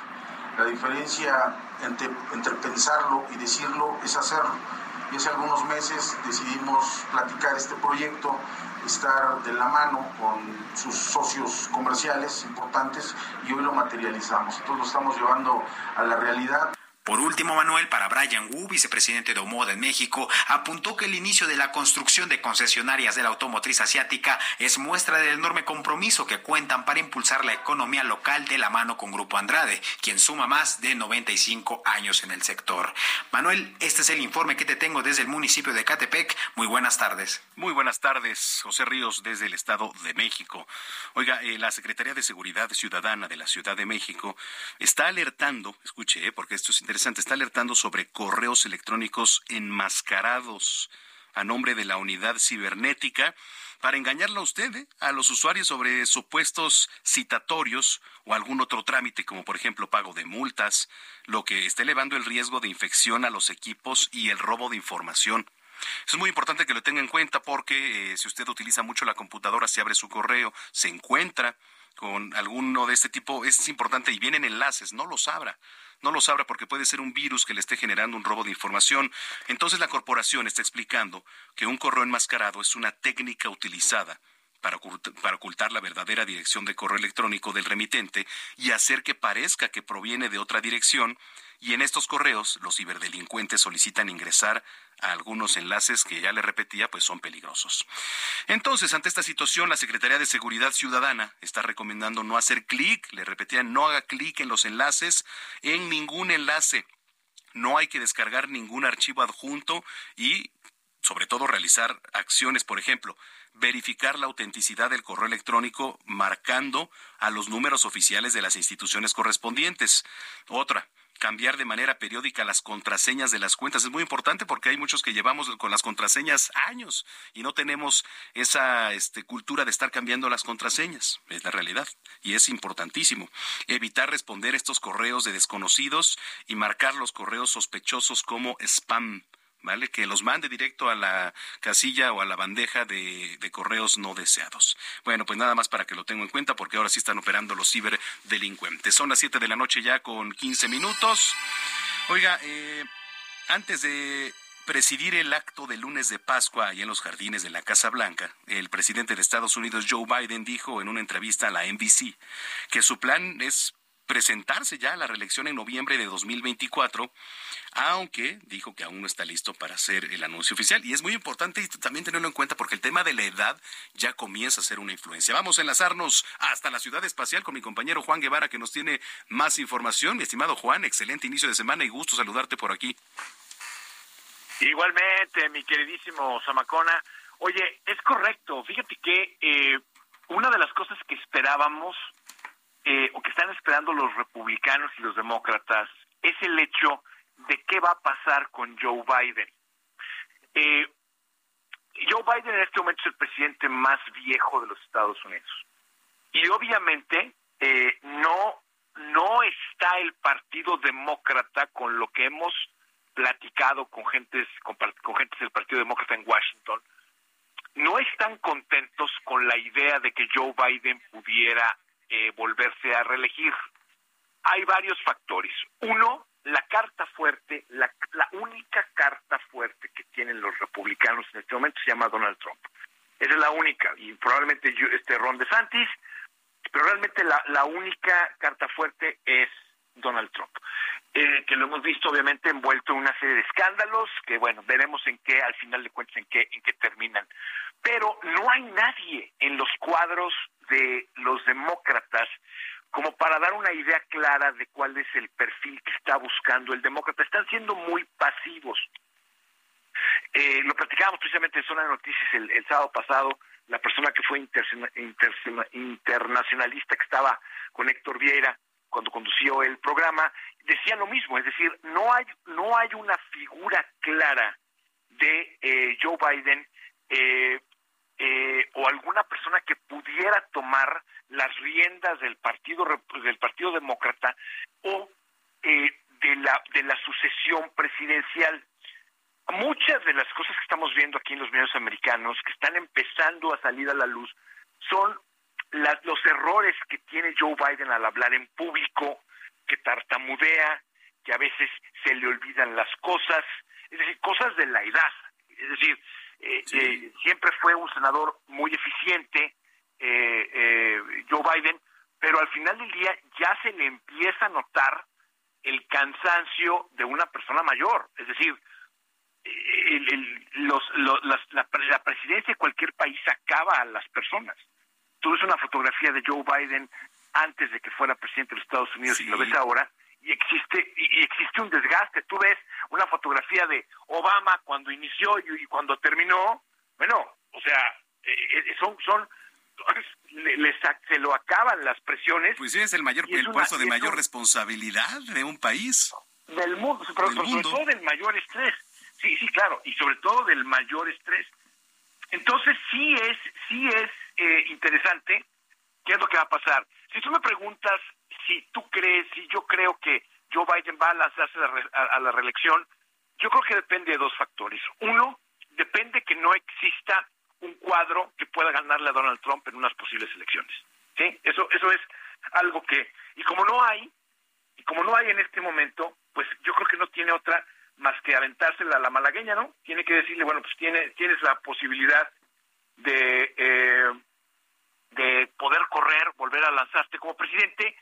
[SPEAKER 19] La diferencia entre, entre pensarlo y decirlo es hacerlo. Y hace algunos meses decidimos platicar este proyecto, estar de la mano con sus socios comerciales importantes y hoy lo materializamos. Entonces lo estamos llevando a la realidad.
[SPEAKER 16] Por último, Manuel, para Brian Wu, vicepresidente de Omoda en México, apuntó que el inicio de la construcción de concesionarias de la automotriz asiática es muestra del enorme compromiso que cuentan para impulsar la economía local de la mano con Grupo Andrade, quien suma más de 95 años en el sector. Manuel, este es el informe que te tengo desde el municipio de Catepec. Muy buenas tardes.
[SPEAKER 1] Muy buenas tardes, José Ríos, desde el Estado de México. Oiga, eh, la Secretaría de Seguridad Ciudadana de la Ciudad de México está alertando, escuche, eh, porque esto es interesante, está alertando sobre correos electrónicos enmascarados a nombre de la unidad cibernética para engañarla a usted, ¿eh? a los usuarios sobre supuestos citatorios o algún otro trámite, como por ejemplo pago de multas, lo que está elevando el riesgo de infección a los equipos y el robo de información. es muy importante que lo tenga en cuenta porque eh, si usted utiliza mucho la computadora, se abre su correo, se encuentra con alguno de este tipo, es importante y vienen enlaces, no los abra no lo sabrá porque puede ser un virus que le esté generando un robo de información. Entonces la corporación está explicando que un correo enmascarado es una técnica utilizada para ocultar, la verdadera dirección de correo electrónico del remitente y hacer que parezca que proviene de otra dirección. Y en estos correos los ciberdelincuentes solicitan ingresar a algunos enlaces que ya le repetía, pues son peligrosos. Entonces, ante esta situación, la Secretaría de Seguridad Ciudadana está recomendando no hacer clic, le repetía, no haga clic en los enlaces, en ningún enlace. No hay que descargar ningún archivo adjunto y, sobre todo, realizar acciones, por ejemplo, verificar la autenticidad del correo electrónico marcando a los números oficiales de las instituciones correspondientes. Otra, cambiar de manera periódica las contraseñas de las cuentas. Es muy importante porque hay muchos que llevamos con las contraseñas años y no tenemos esa este, cultura de estar cambiando las contraseñas. Es la realidad y es importantísimo. Evitar responder estos correos de desconocidos y marcar los correos sospechosos como spam. ¿Vale? Que los mande directo a la casilla o a la bandeja de, correos no deseados. Bueno, pues nada más para que lo tenga en cuenta, porque ahora sí están operando los ciberdelincuentes. Son las 7 de la noche ya con 15 minutos. Oiga, eh, antes de presidir el acto de lunes de Pascua ahí en los jardines de la Casa Blanca, el presidente de Estados Unidos, Joe Biden, dijo en una entrevista a la NBC que su plan es presentarse ya a la reelección en noviembre de 2024, aunque dijo que aún no está listo para hacer el anuncio oficial. Y es muy importante también tenerlo en cuenta porque el tema de la edad ya comienza a ser una influencia. Vamos a enlazarnos hasta la ciudad espacial con mi compañero Juan Guevara que nos tiene más información. Mi estimado Juan, excelente inicio de semana y gusto saludarte por aquí.
[SPEAKER 20] Igualmente, mi queridísimo Zamacona. Oye, es correcto. Fíjate que eh, una de las cosas que esperábamos eh, o que están esperando los republicanos y los demócratas es el hecho de qué va a pasar con Joe Biden. Eh, Joe Biden en este momento es el presidente más viejo de los Estados Unidos. Y obviamente eh, no, no está el Partido Demócrata con lo que hemos platicado con gentes, con, con del Partido Demócrata en Washington, no están contentos con la idea de que Joe Biden pudiera eh, volverse a reelegir. Hay varios factores. Uno, la carta fuerte, la, única carta fuerte que tienen los republicanos en este momento se llama Donald Trump. Esa es la única, y probablemente este Ron DeSantis, pero realmente la, la única carta fuerte es Donald Trump. Eh, que lo hemos visto obviamente envuelto en una serie de escándalos, que bueno, veremos en qué, al final de cuentas, en qué, en qué terminan. Pero no hay nadie en los cuadros de los demócratas como para dar una idea clara de cuál es el perfil que está buscando el demócrata. Están siendo muy pasivos. Eh, lo platicábamos precisamente en Zona de Noticias el, sábado pasado, la persona que fue internacionalista que estaba con Héctor Vieira cuando condució el programa, decía lo mismo, es decir, no hay, no hay una figura clara de eh, Joe Biden eh, eh, o alguna persona que pudiera tomar las riendas del partido del partido demócrata o de la de la sucesión presidencial muchas de las cosas que estamos viendo aquí en los medios americanos que están empezando a salir a la luz son los errores que tiene Joe Biden al hablar en público, que tartamudea, que a veces se le olvidan las cosas, es decir, cosas de la edad. Es decir, eh, eh, siempre fue un senador muy eficiente, eh, Joe Biden, pero al final del día ya se le empieza a notar el cansancio de una persona mayor. Es decir, los, la, la presidencia de cualquier país acaba a las personas. Tú ves una fotografía de Joe Biden antes de que fuera presidente de los Estados Unidos y lo ves ahora y existe y, existe un desgaste. Tú ves una fotografía de Obama cuando inició y, cuando terminó. Bueno, o sea, eh, eh, son son <laughs> les, se lo acaban las presiones.
[SPEAKER 1] Pues sí, es el mayor el puesto de mayor responsabilidad de un país.
[SPEAKER 20] Del mundo, pero sobre todo del mayor estrés. Sí, sí, claro, y sobre todo del mayor estrés. Entonces sí es, sí es eh, interesante qué es lo que va a pasar. Si tú me preguntas si tú crees, si yo creo que Joe Biden va a lanzarse a, la reelección, yo creo que depende de dos factores. Uno, depende que no exista un cuadro que pueda ganarle a Donald Trump en unas posibles elecciones. ¿Sí? Eso, eso es algo que, y como no hay, y como no hay en este momento, pues yo creo que no tiene otra más que aventársela a la malagueña, ¿no? Tiene que decirle, bueno, pues tiene, tienes la posibilidad de eh, de poder correr, volver a lanzarte como presidente,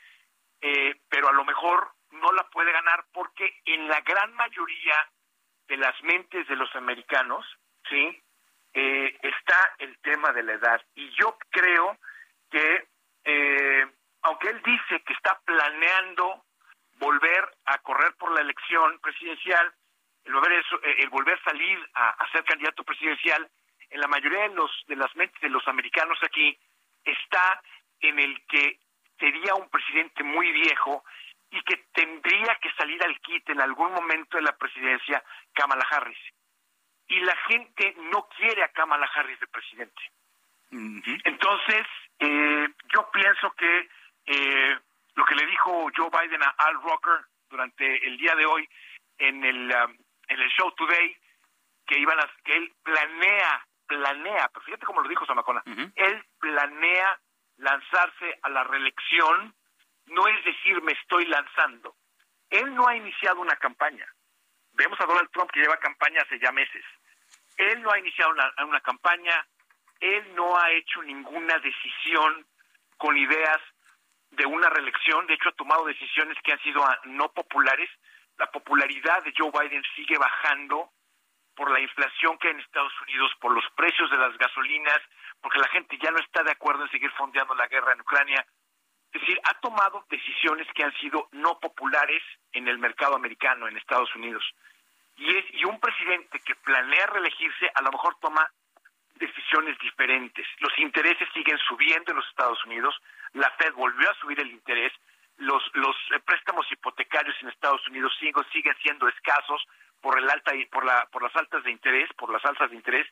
[SPEAKER 20] eh, pero a lo mejor no la puede ganar porque en la gran mayoría de las mentes de los americanos, sí, eh, está el tema de la edad. Y yo creo que, eh, aunque él dice que está planeando volver a correr por la elección presidencial, el volver, el volver a salir a, a ser candidato presidencial, en la mayoría de los de las mentes de los americanos aquí está en el que sería un presidente muy viejo y que tendría que salir al quite en algún momento de la presidencia Kamala Harris. Y la gente no quiere a Kamala Harris de presidente. Entonces, eh, yo pienso que eh, lo que le dijo Joe Biden a Al Rocker durante el día de hoy en el, um, en el show Today, que, iban a, que él planea planea, pero fíjate cómo lo dijo Samacona, él planea lanzarse a la reelección, no es decir me estoy lanzando. Él no ha iniciado una campaña. Vemos a Donald Trump que lleva campaña hace ya meses. Él no ha iniciado una, una campaña, él no ha hecho ninguna decisión con ideas de una reelección, de hecho ha tomado decisiones que han sido ah, no populares. La popularidad de Joe Biden sigue bajando por la inflación que hay en Estados Unidos, por los precios de las gasolinas, porque la gente ya no está de acuerdo en seguir fondeando la guerra en Ucrania. Es decir, ha tomado decisiones que han sido no populares en el mercado americano, en Estados Unidos. Y, es, y un presidente que planea reelegirse a lo mejor toma decisiones diferentes. Los intereses siguen subiendo en los Estados Unidos, la Fed volvió a subir el interés, los, los eh, préstamos hipotecarios en Estados Unidos siguen, siguen siendo escasos, por el alta por la por las altas de interés, por las alzas de interés,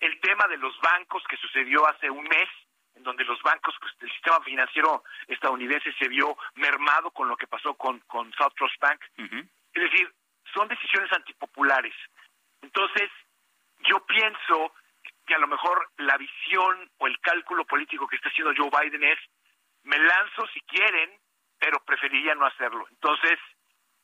[SPEAKER 20] el tema de los bancos que sucedió hace un mes en donde los bancos, pues, el sistema financiero estadounidense se vio mermado con lo que pasó con, con South Trust Bank. Es decir, son decisiones antipopulares. Entonces, yo pienso que a lo mejor la visión o el cálculo político que está haciendo Joe Biden es, me lanzo si quieren, pero preferiría no hacerlo. Entonces,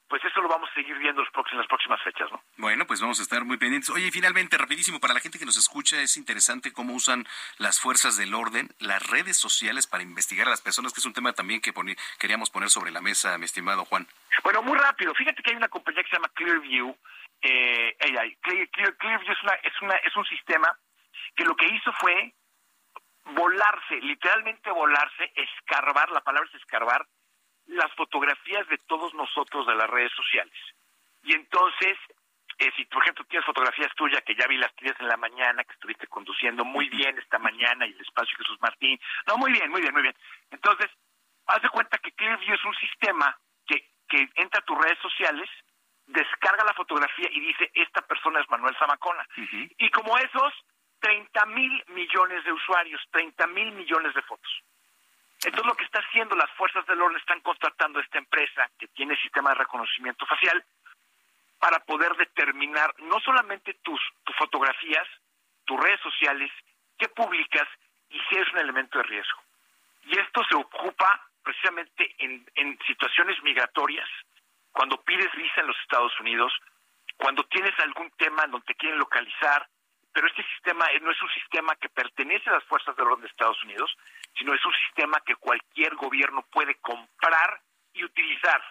[SPEAKER 20] pues eso lo vamos a seguir viendo en las próximas fechas, ¿no?
[SPEAKER 1] Bueno, pues vamos a estar muy pendientes. Oye, y finalmente, rapidísimo, para la gente que nos escucha, es interesante cómo usan las fuerzas del orden, las redes sociales para investigar a las personas, que es un tema también que queríamos poner sobre la mesa, mi estimado Juan.
[SPEAKER 20] Bueno, muy rápido. Fíjate que hay una compañía que se llama Clearview. Eh, Clearview es, una, es, una, es un sistema que lo que hizo fue volarse, literalmente volarse, escarbar, la palabra es escarbar, las fotografías de todos nosotros de las redes sociales. Y entonces, eh, si por ejemplo tienes fotografías tuyas, que ya vi las tuyas en la mañana, que estuviste conduciendo muy bien esta mañana y el espacio Jesús Martín, no, muy bien, muy bien, muy bien. Entonces, haz de cuenta que Clearview es un sistema que, que entra a tus redes sociales, descarga la fotografía y dice, esta persona es Manuel Zamacona. Y como esos, 30 mil millones de usuarios, 30 mil millones de fotos. Entonces lo que está haciendo las fuerzas del orden están contratando a esta empresa que tiene sistema de reconocimiento facial para poder determinar no solamente tus, tus fotografías, tus redes sociales, qué publicas y si es un elemento de riesgo. Y esto se ocupa precisamente en, situaciones migratorias, cuando pides visa en los Estados Unidos, cuando tienes algún tema en donde te quieren localizar, pero este sistema no es un sistema que pertenece a las fuerzas del orden de Estados Unidos, sino es un sistema que cualquier gobierno puede comprar y utilizar.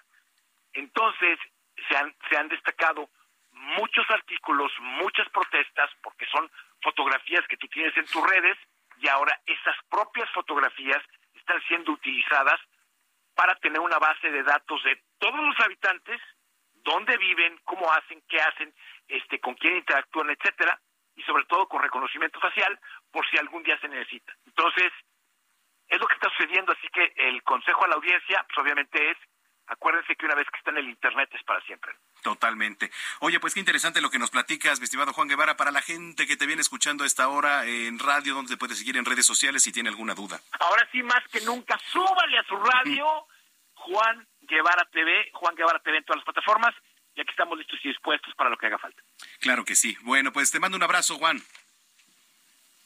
[SPEAKER 20] Entonces, se han, se han destacado muchos artículos, muchas protestas, porque son fotografías que tú tienes en tus redes y ahora esas propias fotografías están siendo utilizadas para tener una base de datos de todos los habitantes, dónde viven, cómo hacen, qué hacen, este, con quién interactúan, etcétera, y sobre todo con reconocimiento facial por si algún día se necesita. Entonces, es lo que está sucediendo, así que el consejo a la audiencia, pues obviamente es, acuérdense que una vez que está en el Internet es para siempre.
[SPEAKER 1] Totalmente. Oye, pues qué interesante lo que nos platicas, mi estimado Juan Guevara, para la gente que te viene escuchando a esta hora en radio, donde se puede seguir en redes sociales si tiene alguna duda.
[SPEAKER 20] Ahora sí, más que nunca, súbale a su radio, <laughs> Juan Guevara TV, Juan Guevara TV en todas las plataformas, y aquí estamos listos y dispuestos para lo que haga falta.
[SPEAKER 1] Claro que sí. Bueno, pues te mando un abrazo, Juan.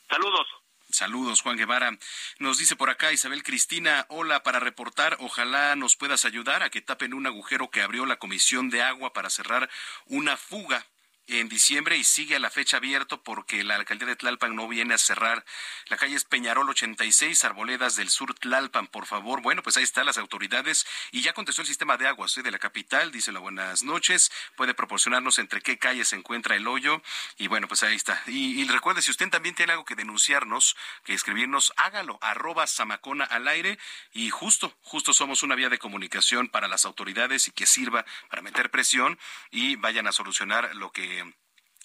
[SPEAKER 20] Saludos.
[SPEAKER 1] Saludos, Juan Guevara. Nos dice por acá Isabel Cristina, hola, para reportar, ojalá nos puedas ayudar a que tapen un agujero que abrió la Comisión de Agua para cerrar una fuga en diciembre y sigue a la fecha abierto porque la alcaldía de Tlalpan no viene a cerrar. La calle es Peñarol 86, Arboledas del Sur Tlalpan, por favor. Bueno, pues ahí están las autoridades y ya contestó el sistema de aguas ¿eh? de la capital. Dice la buenas noches. Puede proporcionarnos entre qué calle se encuentra el hoyo. Y bueno, pues ahí está. Y, y recuerde, si usted también tiene algo que denunciarnos, que escribirnos, hágalo. Arroba Samacona al aire. Y justo, justo somos una vía de comunicación para las autoridades y que sirva para meter presión y vayan a solucionar lo que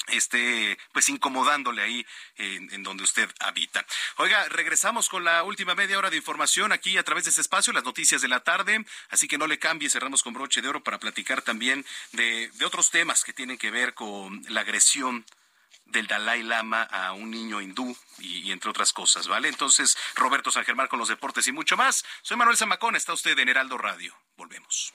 [SPEAKER 1] esté pues incomodándole ahí en, donde usted habita. Oiga, regresamos con la última media hora de información aquí a través de este espacio, las noticias de la tarde, así que no le cambie, cerramos con broche de oro para platicar también de, de otros temas que tienen que ver con la agresión del Dalai Lama a un niño hindú y, y, entre otras cosas, ¿vale? Entonces, Roberto San Germán con los deportes y mucho más. Soy Manuel Zamacón, está usted en Heraldo Radio. Volvemos.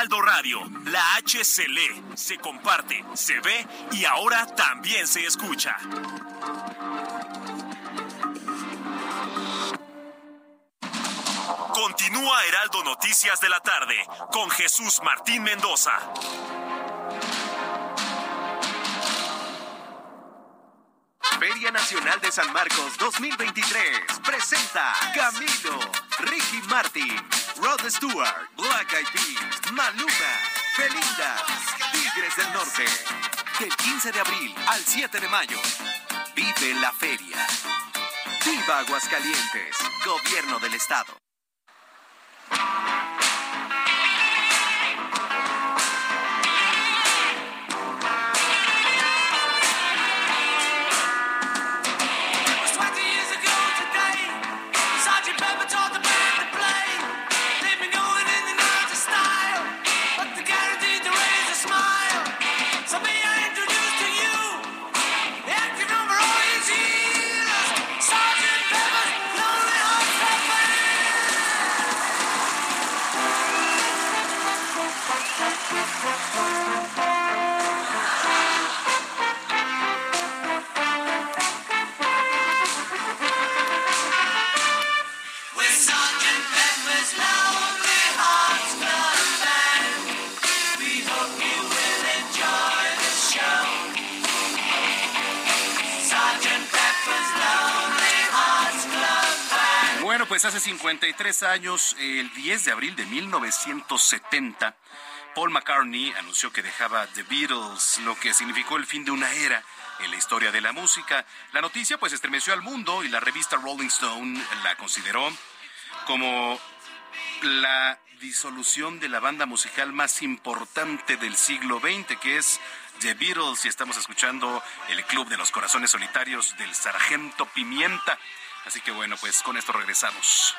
[SPEAKER 13] Heraldo Radio, la H se lee, se comparte, se ve y ahora también se escucha. Continúa Heraldo Noticias de la tarde con Jesús Martín Mendoza.
[SPEAKER 21] Feria Nacional de San Marcos 2023 presenta Camilo, Ricky Martin, Rod Stewart, Black Eyed Maluma, Belinda, Tigres del Norte. Del 15 de abril al 7 de mayo. Vive la feria. Viva Aguascalientes, Gobierno del Estado.
[SPEAKER 1] Hace 53 años, el 10 de abril de 1970, Paul McCartney anunció que dejaba The Beatles, lo que significó el fin de una era en la historia de la música. La noticia pues estremeció al mundo y la revista Rolling Stone la consideró como la disolución de la banda musical más importante del siglo XX, que es The Beatles, y estamos escuchando el Club de los Corazones Solitarios del Sargento Pimienta. Así que bueno, pues con esto regresamos.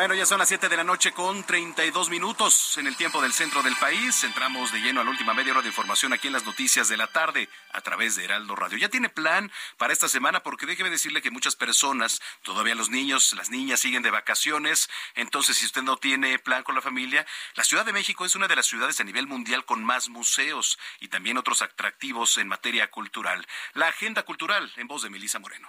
[SPEAKER 1] Bueno, ya son las 7 de la noche con 32 minutos en el tiempo del centro del país. Entramos de lleno a la última media hora de información aquí en las noticias de la tarde a través de Heraldo Radio. ¿Ya tiene plan para esta semana? Porque déjeme decirle que muchas personas, todavía los niños, las niñas siguen de vacaciones. Entonces, si usted no tiene plan con la familia, la Ciudad de México es una de las ciudades a nivel mundial con más museos y también otros atractivos en materia cultural. La agenda cultural en voz de Melisa Moreno.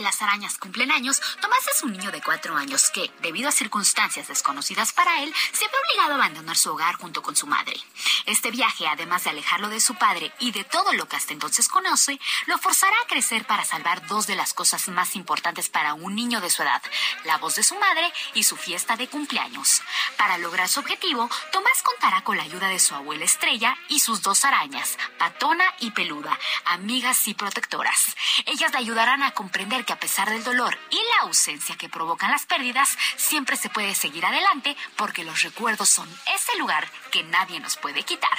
[SPEAKER 22] En las arañas cumplen años, Tomás es un niño de cuatro años que, debido a circunstancias desconocidas para él, se ve obligado a abandonar su hogar junto con su madre. Este viaje, además de alejarlo de su padre y de todo lo que hasta entonces conoce, lo forzará a crecer para salvar dos de las cosas más importantes para un niño de su edad, la voz de su madre y su fiesta de cumpleaños. Para lograr su objetivo, Tomás contará con la ayuda de su abuela Estrella y sus dos arañas, Patona y Peluda, amigas y protectoras. Ellas le ayudarán a comprender a pesar del dolor y la ausencia que provocan las pérdidas, siempre se puede seguir adelante porque los recuerdos son ese lugar que nadie nos puede quitar.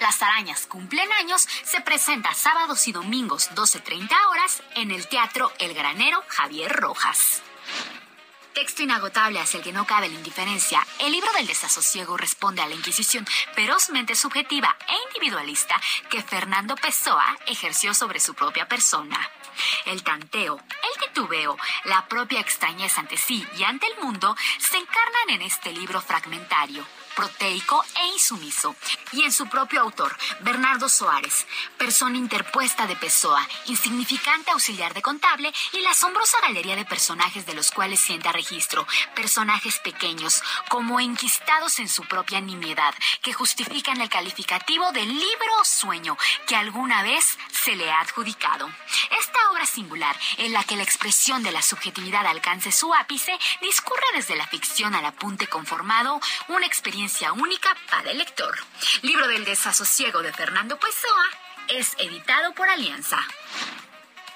[SPEAKER 22] Las arañas cumplen años se presenta sábados y domingos 12.30 horas en el Teatro El Granero Javier Rojas. Texto inagotable hacia el que no cabe la indiferencia, el libro del desasosiego responde a la Inquisición ferozmente subjetiva e individualista que Fernando Pessoa ejerció sobre su propia persona. El tanteo, el titubeo, la propia extrañeza ante sí y ante el mundo se encarnan en este libro fragmentario proteico e insumiso, y en su propio autor, Bernardo Soares, persona interpuesta de Pessoa, insignificante auxiliar de contable y la asombrosa galería de personajes de los cuales sienta registro, personajes pequeños, como enquistados en su propia nimiedad, que justifican el calificativo del libro o sueño que alguna vez se le ha adjudicado. Esta obra singular, en la que la expresión de la subjetividad alcance su ápice, discurre desde la ficción al apunte conformado, una experiencia única para el lector. Libro del desasosiego de Fernando Pessoa es editado por Alianza.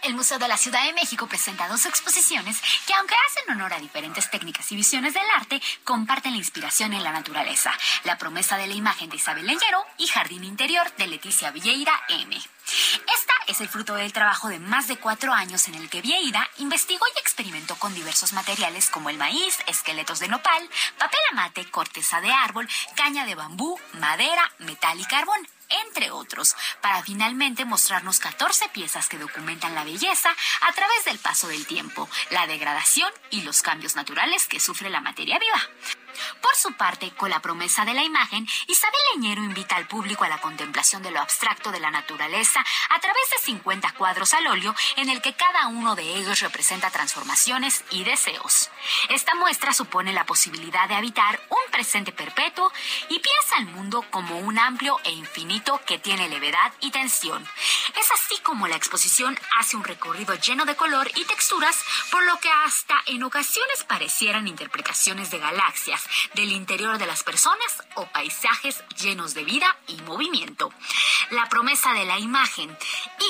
[SPEAKER 22] El Museo de la Ciudad de México presenta dos exposiciones que, aunque hacen honor a diferentes técnicas y visiones del arte, comparten la inspiración en la naturaleza. La promesa de la imagen de Isabel Leñero y Jardín Interior de Leticia Villeira M. Esta es el fruto del trabajo de más de cuatro años en el que Vieira investigó y experimentó con diversos materiales como el maíz, esqueletos de nopal, papel amate, corteza de árbol, caña de bambú, madera, metal y carbón entre otros, para finalmente mostrarnos 14 piezas que documentan la belleza a través del paso del tiempo, la degradación y los cambios naturales que sufre la materia viva. Por su parte, con la promesa de la imagen, Isabel Leñero invita al público a la contemplación de lo abstracto de la naturaleza a través de 50 cuadros al óleo en el que cada uno de ellos representa transformaciones y deseos. Esta muestra supone la posibilidad de habitar un presente perpetuo y piensa al mundo como un amplio e infinito que tiene levedad y tensión. Es así como la exposición hace un recorrido lleno de color y texturas, por lo que hasta en ocasiones parecieran interpretaciones de galaxias del interior de las personas o paisajes llenos de vida y movimiento. La promesa de la imagen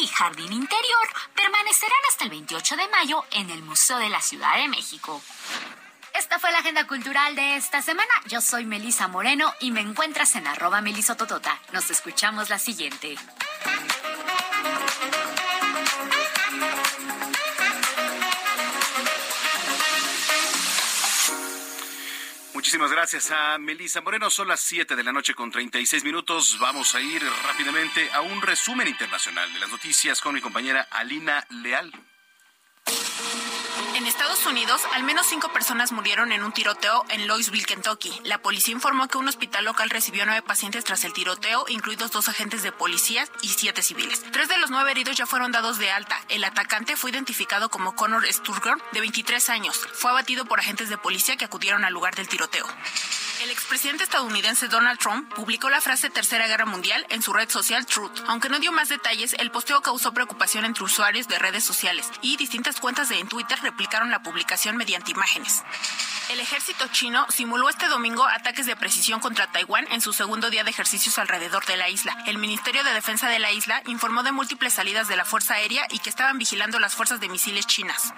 [SPEAKER 22] y jardín interior permanecerán hasta el 28 de mayo en el Museo de la Ciudad de México. Esta fue la agenda cultural de esta semana. Yo soy Melisa Moreno y me encuentras en arroba melisototota. Nos escuchamos la siguiente.
[SPEAKER 1] Muchísimas gracias a Melisa Moreno. Son las 7 de la noche con 36 minutos. Vamos a ir rápidamente a un resumen internacional de las noticias con mi compañera Alina Leal.
[SPEAKER 23] En Estados Unidos, al menos cinco personas murieron en un tiroteo en Louisville, Kentucky. La policía informó que un hospital local recibió nueve pacientes tras el tiroteo, incluidos dos agentes de policía y siete civiles. Tres de los nueve heridos ya fueron dados de alta. El atacante fue identificado como Connor Sturgeon, de 23 años. Fue abatido por agentes de policía que acudieron al lugar del tiroteo. El expresidente estadounidense Donald Trump publicó la frase Tercera Guerra Mundial en su red social Truth. Aunque no dio más detalles, el posteo causó preocupación entre usuarios de redes sociales y distintas cuentas de Twitter replicaron la publicación mediante imágenes. El ejército chino simuló este domingo ataques de precisión contra Taiwán en su segundo día de ejercicios alrededor de la isla. El Ministerio de Defensa de la isla informó de múltiples salidas de la Fuerza Aérea y que estaban vigilando las fuerzas de misiles chinas.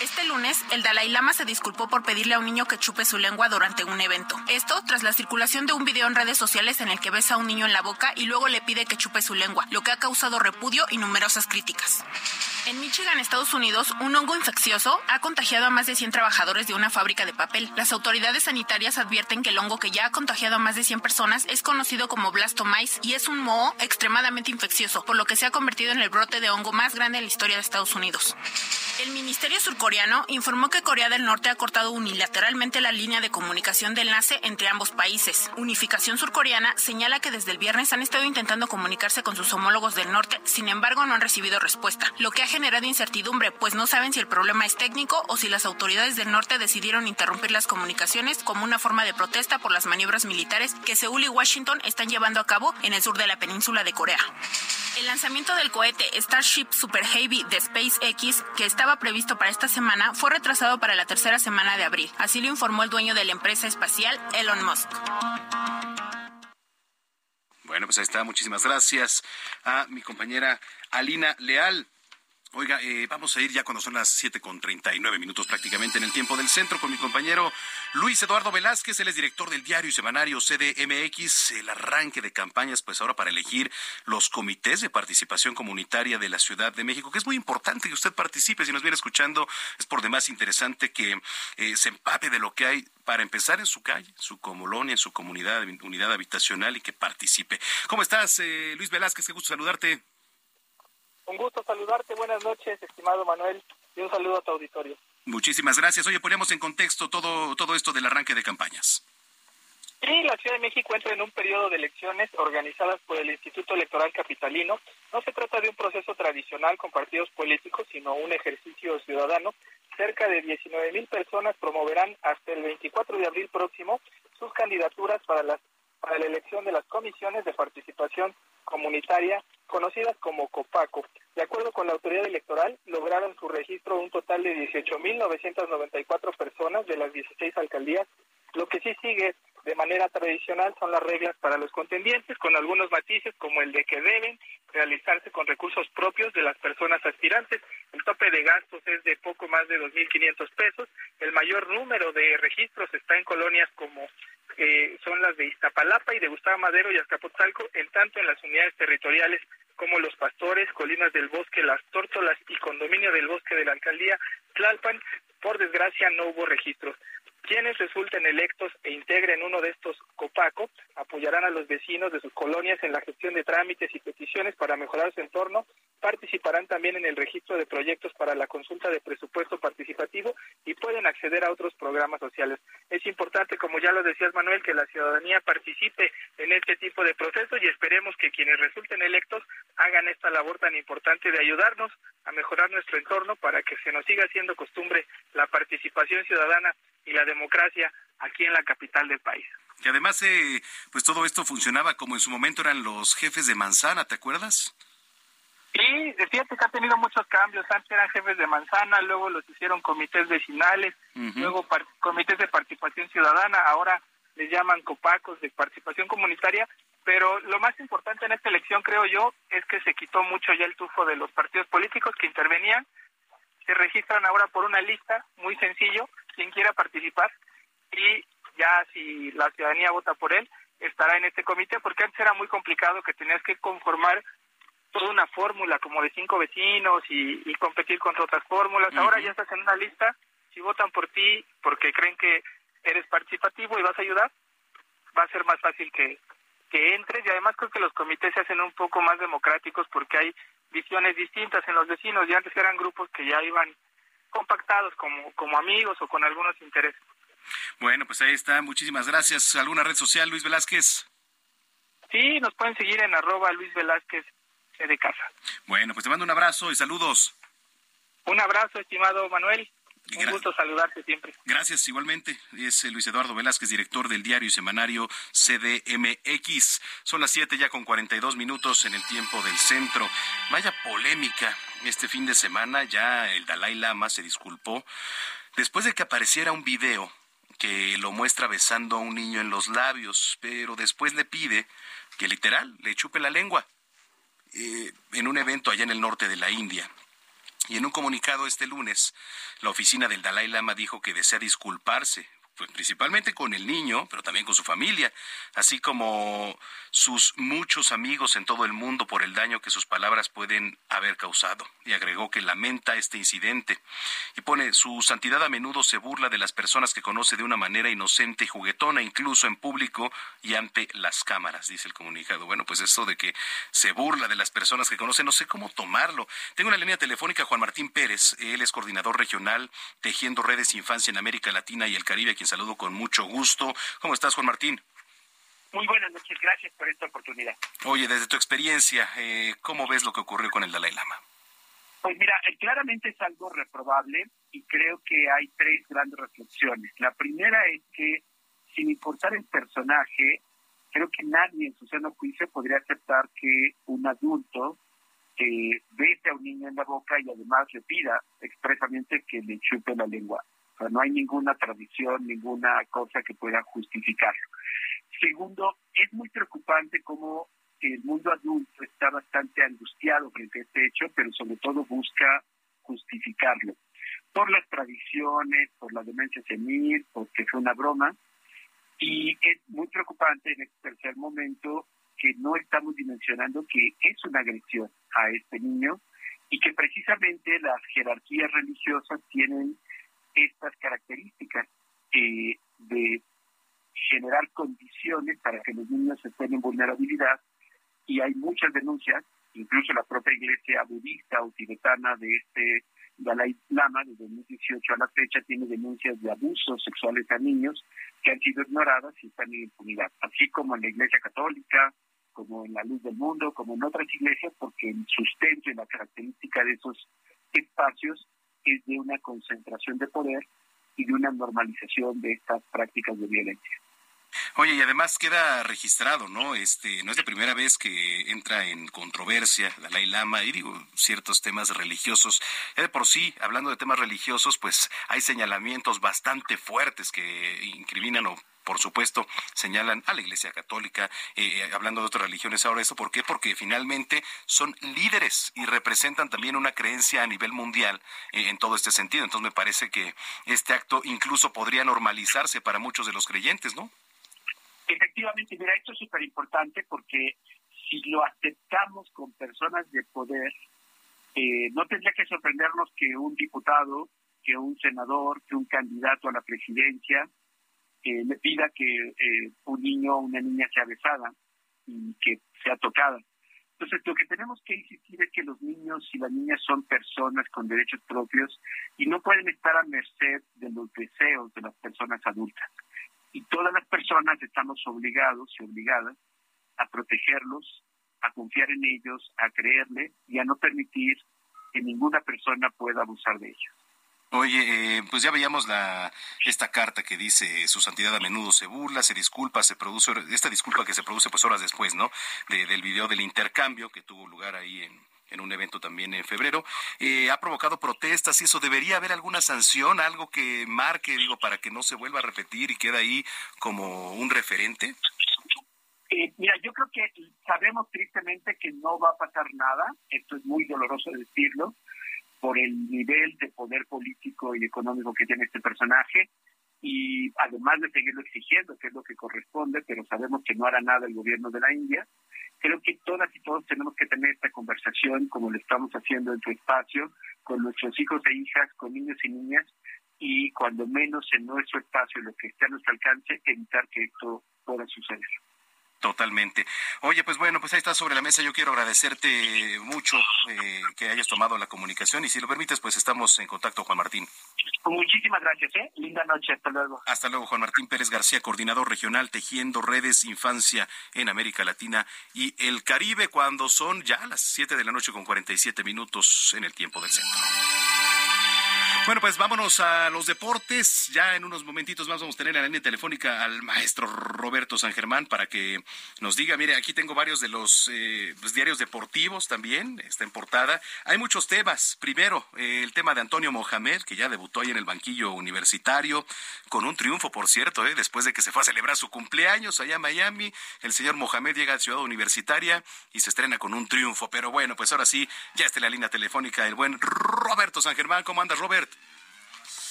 [SPEAKER 23] Este lunes, el Dalai Lama se disculpó por pedirle a un niño que chupe su lengua durante un evento. Esto tras la circulación de un video en redes sociales en el que besa a un niño en la boca y luego le pide que chupe su lengua, lo que ha causado repudio y numerosas críticas. En Michigan, Estados Unidos, un hongo infeccioso ha contagiado a más de 100 trabajadores de una fábrica de papel. Las autoridades sanitarias advierten que el hongo que ya ha contagiado a más de 100 personas es conocido como blastomyces y es un moho extremadamente infeccioso, por lo que se ha convertido en el brote de hongo más grande en la historia de Estados Unidos. El Ministerio Surcoreano informó que Corea del Norte ha cortado unilateralmente la línea de comunicación de enlace entre ambos países. Unificación Surcoreana señala que desde el viernes han estado intentando comunicarse con sus homólogos del norte, sin embargo no han recibido respuesta, lo que ha generado incertidumbre, pues no saben si el problema es técnico o si las autoridades del norte decidieron interrumpir las comunicaciones como una forma de protesta por las maniobras militares que Seúl y Washington están llevando a cabo en el sur de la península de Corea. El lanzamiento del cohete Starship Super Heavy de SpaceX, que estaba previsto para esta semana, fue retrasado para la tercera semana de abril. Así lo informó el dueño de la empresa espacial, Elon Musk.
[SPEAKER 1] Bueno, pues ahí está. Muchísimas gracias a mi compañera Alina Leal. Oiga, eh, vamos a ir ya cuando son las 7 con 39 minutos prácticamente en el tiempo del centro con mi compañero Luis Eduardo Velázquez, él es director del diario y semanario CDMX, el arranque de campañas pues ahora para elegir los comités de participación comunitaria de la Ciudad de México, que es muy importante que usted participe, si nos viene escuchando es por demás interesante que eh, se empape de lo que hay para empezar en su calle, su colonia, en su comunidad, unidad habitacional y que participe. ¿Cómo estás, eh, Luis Velázquez? Qué gusto saludarte.
[SPEAKER 24] Un gusto saludarte, buenas noches, estimado Manuel, y un saludo a tu auditorio.
[SPEAKER 1] Muchísimas gracias. Oye, ponemos en contexto todo, todo esto del arranque de campañas.
[SPEAKER 24] Sí, la Ciudad de México entra en un periodo de elecciones organizadas por el Instituto Electoral Capitalino. No se trata de un proceso tradicional con partidos políticos, sino un ejercicio ciudadano. Cerca de 19 mil personas promoverán hasta el 24 de abril próximo sus candidaturas para, las, para la elección de las comisiones de participación comunitaria conocidas como COPACO. De acuerdo con la autoridad electoral, lograron su registro un total de 18.994 personas de las 16 alcaldías. Lo que sí sigue de manera tradicional son las reglas para los contendientes, con algunos matices como el de que deben realizarse con recursos propios de las personas aspirantes. El tope de gastos es de poco más de 2.500 pesos. El mayor número de registros está en colonias como eh, son las de Iztapalapa y de Gustavo Madero y Azcapotzalco, en tanto en las unidades territoriales como Los Pastores, Colinas del Bosque, Las Tórtolas y Condominio del Bosque de la Alcaldía Tlalpan, por desgracia no hubo registros. Quienes resulten electos e integren uno de estos COPACO apoyarán a los vecinos de sus colonias en la gestión de trámites y peticiones para mejorar su entorno, participarán también en el registro de proyectos para la consulta de presupuesto participativo y pueden acceder a otros programas sociales. Es importante, como ya lo decías Manuel, que la ciudadanía participe en este tipo de procesos y esperemos que quienes resulten electos hagan esta labor tan importante de ayudarnos a mejorar nuestro entorno para que se nos siga haciendo costumbre la participación ciudadana y la democracia aquí en la capital del país.
[SPEAKER 1] Y además, eh, pues todo esto funcionaba como en su momento eran los jefes de manzana, ¿te acuerdas?
[SPEAKER 24] Sí, fíjate que ha tenido muchos cambios. Antes eran jefes de manzana, luego los hicieron comités vecinales, luego comités de participación ciudadana, ahora les llaman copacos de participación comunitaria. Pero lo más importante en esta elección, creo yo, es que se quitó mucho ya el tufo de los partidos políticos que intervenían. Se registran ahora por una lista, muy sencillo, quien quiera participar y ya si la ciudadanía vota por él, estará en este comité, porque antes era muy complicado que tenías que conformar toda una fórmula como de cinco vecinos y, competir contra otras fórmulas. Ahora ya estás en una lista, si votan por ti porque creen que eres participativo y vas a ayudar, va a ser más fácil que, que entres. Y además creo que los comités se hacen un poco más democráticos porque hay visiones distintas en los vecinos. Y antes eran grupos que ya iban compactados como, como amigos o con algunos intereses.
[SPEAKER 1] Bueno, pues ahí está. Muchísimas gracias. ¿Alguna red social, Luis Velázquez?
[SPEAKER 24] Sí, nos pueden seguir en arroba Luis Velázquez de casa.
[SPEAKER 1] Bueno, pues te mando un abrazo y saludos.
[SPEAKER 24] Un abrazo, estimado Manuel. Un gusto saludarte siempre.
[SPEAKER 1] Gracias, igualmente. Es eh, Luis Eduardo Velázquez, director del diario y semanario CDMX. Son las 7 ya con 42 minutos en el tiempo del centro. Vaya polémica. Este fin de semana ya el Dalai Lama se disculpó después de que apareciera un video que lo muestra besando a un niño en los labios, pero después le pide que literal le chupe la lengua eh, en un evento allá en el norte de la India. Y en un comunicado este lunes, la oficina del Dalai Lama dijo que desea disculparse pues principalmente con el niño, pero también con su familia, así como sus muchos amigos en todo el mundo por el daño que sus palabras pueden haber causado. Y agregó que lamenta este incidente. Y pone, su santidad a menudo se burla de las personas que conoce de una manera inocente y juguetona, incluso en público y ante las cámaras, dice el comunicado. Bueno, pues eso de que se burla de las personas que conoce, no sé cómo tomarlo. Tengo una línea telefónica Juan Martín Pérez, él es coordinador regional Tejiendo Redes Infancia en América Latina y el Caribe, saludo con mucho gusto. ¿Cómo estás, Juan Martín?
[SPEAKER 25] Muy buenas noches, gracias por esta oportunidad.
[SPEAKER 1] Oye, desde tu experiencia, eh, ¿cómo ves lo que ocurrió con el Dalai Lama?
[SPEAKER 25] Pues mira, eh, claramente es algo reprobable y creo que hay tres grandes reflexiones. La primera es que, sin importar el personaje, creo que nadie en su seno juicio podría aceptar que un adulto eh, bese a un niño en la boca y además le pida expresamente que le chupe la lengua. O sea, no hay ninguna tradición, ninguna cosa que pueda justificarlo. Segundo, es muy preocupante cómo el mundo adulto está bastante angustiado frente a este hecho, pero sobre todo busca justificarlo por las tradiciones, por la demencia senil, porque fue una broma. Y es muy preocupante en este tercer momento que no estamos dimensionando que es una agresión a este niño y que precisamente las jerarquías religiosas tienen estas características eh, de generar condiciones para que los niños estén en vulnerabilidad y hay muchas denuncias, incluso la propia iglesia budista o tibetana de este Dalai Lama desde 2018 a la fecha tiene denuncias de abusos sexuales a niños que han sido ignoradas y están en impunidad, así como en la iglesia católica, como en la luz del mundo, como en otras iglesias, porque el sustento y la característica de esos espacios es de una concentración de poder y de una normalización de estas prácticas de violencia.
[SPEAKER 1] Oye, y además queda registrado, ¿no? Este, no es la primera vez que entra en controversia Dalai Lama y digo ciertos temas religiosos. De por sí, hablando de temas religiosos, pues hay señalamientos bastante fuertes que incriminan o por supuesto, señalan a la Iglesia Católica, eh, eh, hablando de otras religiones ahora eso, ¿por qué? Porque finalmente son líderes y representan también una creencia a nivel mundial eh, en todo este sentido. Entonces me parece que este acto incluso podría normalizarse para muchos de los creyentes, ¿no?
[SPEAKER 25] Efectivamente, mira, esto es súper importante porque si lo aceptamos con personas de poder, no tendría que sorprendernos que un diputado, que un senador, que un candidato a la presidencia, que le pida que eh, un niño o una niña sea besada y que sea tocada. Entonces, lo que tenemos que insistir es que los niños y las niñas son personas con derechos propios y no pueden estar a merced de los deseos de las personas adultas. Y todas las personas estamos obligados y obligadas a protegerlos, a confiar en ellos, a creerle y a no permitir que ninguna persona pueda abusar de ellos.
[SPEAKER 1] Oye, eh, pues ya veíamos la esta carta que dice su santidad a menudo se burla, se disculpa, se produce esta disculpa que se produce pues horas después, ¿no? del video del intercambio que tuvo lugar ahí en, un evento también en febrero, eh, ha provocado protestas y eso debería haber alguna sanción, algo que marque, digo, para que no se vuelva a repetir y quede ahí como un referente.
[SPEAKER 25] Eh, mira, yo creo que sabemos tristemente que no va a pasar nada, esto es muy doloroso decirlo, por el nivel de poder político y económico que tiene este personaje y además de seguirlo exigiendo, que es lo que corresponde, pero sabemos que no hará nada el gobierno de la India, creo que todas y todos tenemos que tener esta conversación como lo estamos haciendo en tu espacio, con nuestros hijos e hijas, con niños y niñas, y cuando menos en nuestro espacio, lo que esté a nuestro alcance, evitar que esto pueda suceder.
[SPEAKER 1] Totalmente. Oye, pues bueno, pues ahí está sobre la mesa. Yo quiero agradecerte mucho eh, que hayas tomado la comunicación y si lo permites, pues estamos en contacto, Juan Martín.
[SPEAKER 25] Muchísimas gracias, ¿eh? Linda noche, hasta luego.
[SPEAKER 1] Hasta luego, Juan Martín Pérez García, coordinador regional Tejiendo Redes Infancia en América Latina y el Caribe, cuando son ya las 7 de la noche con 47 minutos en el tiempo del centro. Bueno, pues vámonos a los deportes. Ya en unos momentitos más vamos a tener en la línea telefónica al maestro Roberto San Germán para que nos diga, mire, aquí tengo varios de los eh, pues, diarios deportivos también, está en portada. Hay muchos temas. Primero, eh, el tema de Antonio Mohamed, que ya debutó ahí en el banquillo universitario, con un triunfo, por cierto, eh, después de que se fue a celebrar su cumpleaños allá en Miami. El señor Mohamed llega a Ciudad Universitaria y se estrena con un triunfo. Pero bueno, pues ahora sí, ya está en la línea telefónica el buen Roberto San Germán. ¿Cómo andas, Robert?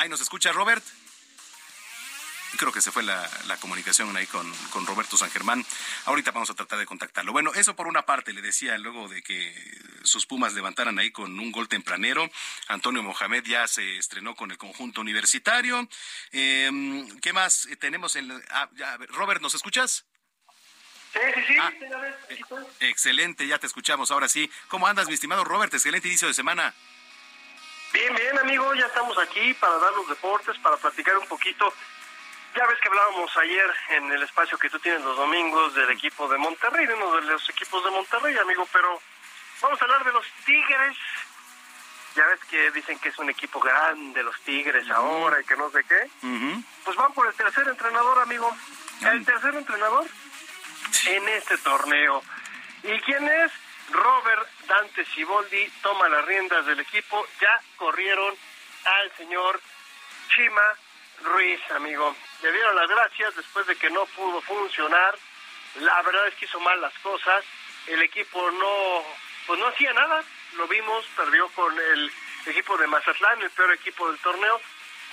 [SPEAKER 1] Ahí nos escucha Robert. Creo que se fue la, comunicación ahí con, con, Roberto San Germán. Ahorita vamos a tratar de contactarlo. Bueno, eso por una parte, le decía luego de que sus Pumas levantaran ahí con un gol tempranero. Antonio Mohamed ya se estrenó con el conjunto universitario. Em, ¿Qué más tenemos en... Ah, Robert, ¿nos escuchas?
[SPEAKER 26] Sí, sí, sí.
[SPEAKER 1] Ah, excelente, ya te escuchamos. Ahora sí. ¿Cómo andas, mi estimado Robert? Excelente inicio de semana.
[SPEAKER 26] Bien, bien, amigo, ya estamos aquí para dar los deportes, para platicar un poquito. Ya ves que hablábamos ayer en el espacio que tú tienes los domingos del equipo de Monterrey, de uno de los equipos de Monterrey, amigo, pero vamos a hablar de los Tigres. Ya ves que dicen que es un equipo grande, los Tigres ahora y que no sé qué. Pues van por el tercer entrenador, amigo. El tercer entrenador en este torneo. ¿Y quién es? Robert Dante Siboldi toma las riendas del equipo. Ya corrieron al señor Chima Ruiz, amigo. Le dieron las gracias después de que no pudo funcionar. La verdad es que hizo mal las cosas. El equipo no, pues no hacía nada. Lo vimos, perdió con el equipo de Mazatlán, el peor equipo del torneo.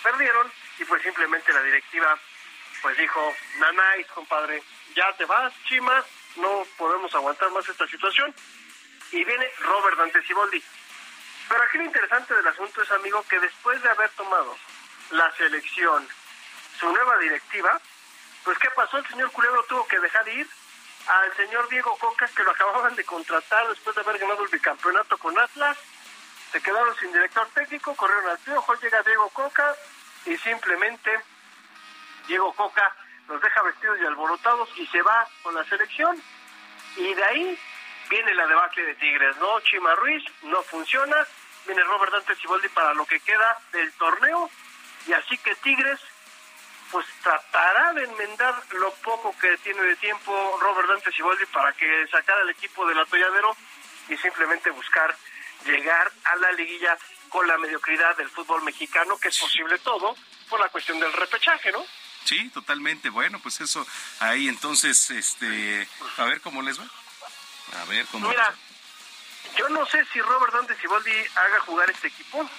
[SPEAKER 26] Perdieron y pues simplemente la directiva pues dijo, nanáis, compadre, ya te vas, Chima, no podemos aguantar más esta situación y viene Robert Dante Siboldi. Pero aquí lo interesante del asunto es, amigo, que después de haber tomado la selección, su nueva directiva, pues ¿qué pasó? El señor Culebro tuvo que dejar ir al señor Diego Coca, que lo acababan de contratar después de haber ganado el bicampeonato con Atlas. Se quedaron sin director técnico, corrieron al piojo, llega Diego Coca y simplemente Diego Coca los deja vestidos y alborotados y se va con la selección. Y de ahí Viene la debacle de Tigres, ¿no? Chima Ruiz no funciona. Viene Robert Dante Ciboldi para lo que queda del torneo. Y así que Tigres, pues tratará de enmendar lo poco que tiene de tiempo Robert Dante Ciboldi para que sacara al equipo del atolladero y simplemente buscar llegar a la liguilla con la mediocridad del fútbol mexicano, que es posible todo por la cuestión del repechaje, ¿no?
[SPEAKER 1] Sí, totalmente. Bueno, pues eso ahí entonces, este, a ver cómo les va. A ver cómo.
[SPEAKER 26] Mira, yo no sé si Robert Dante Siboldi haga jugar este equipo.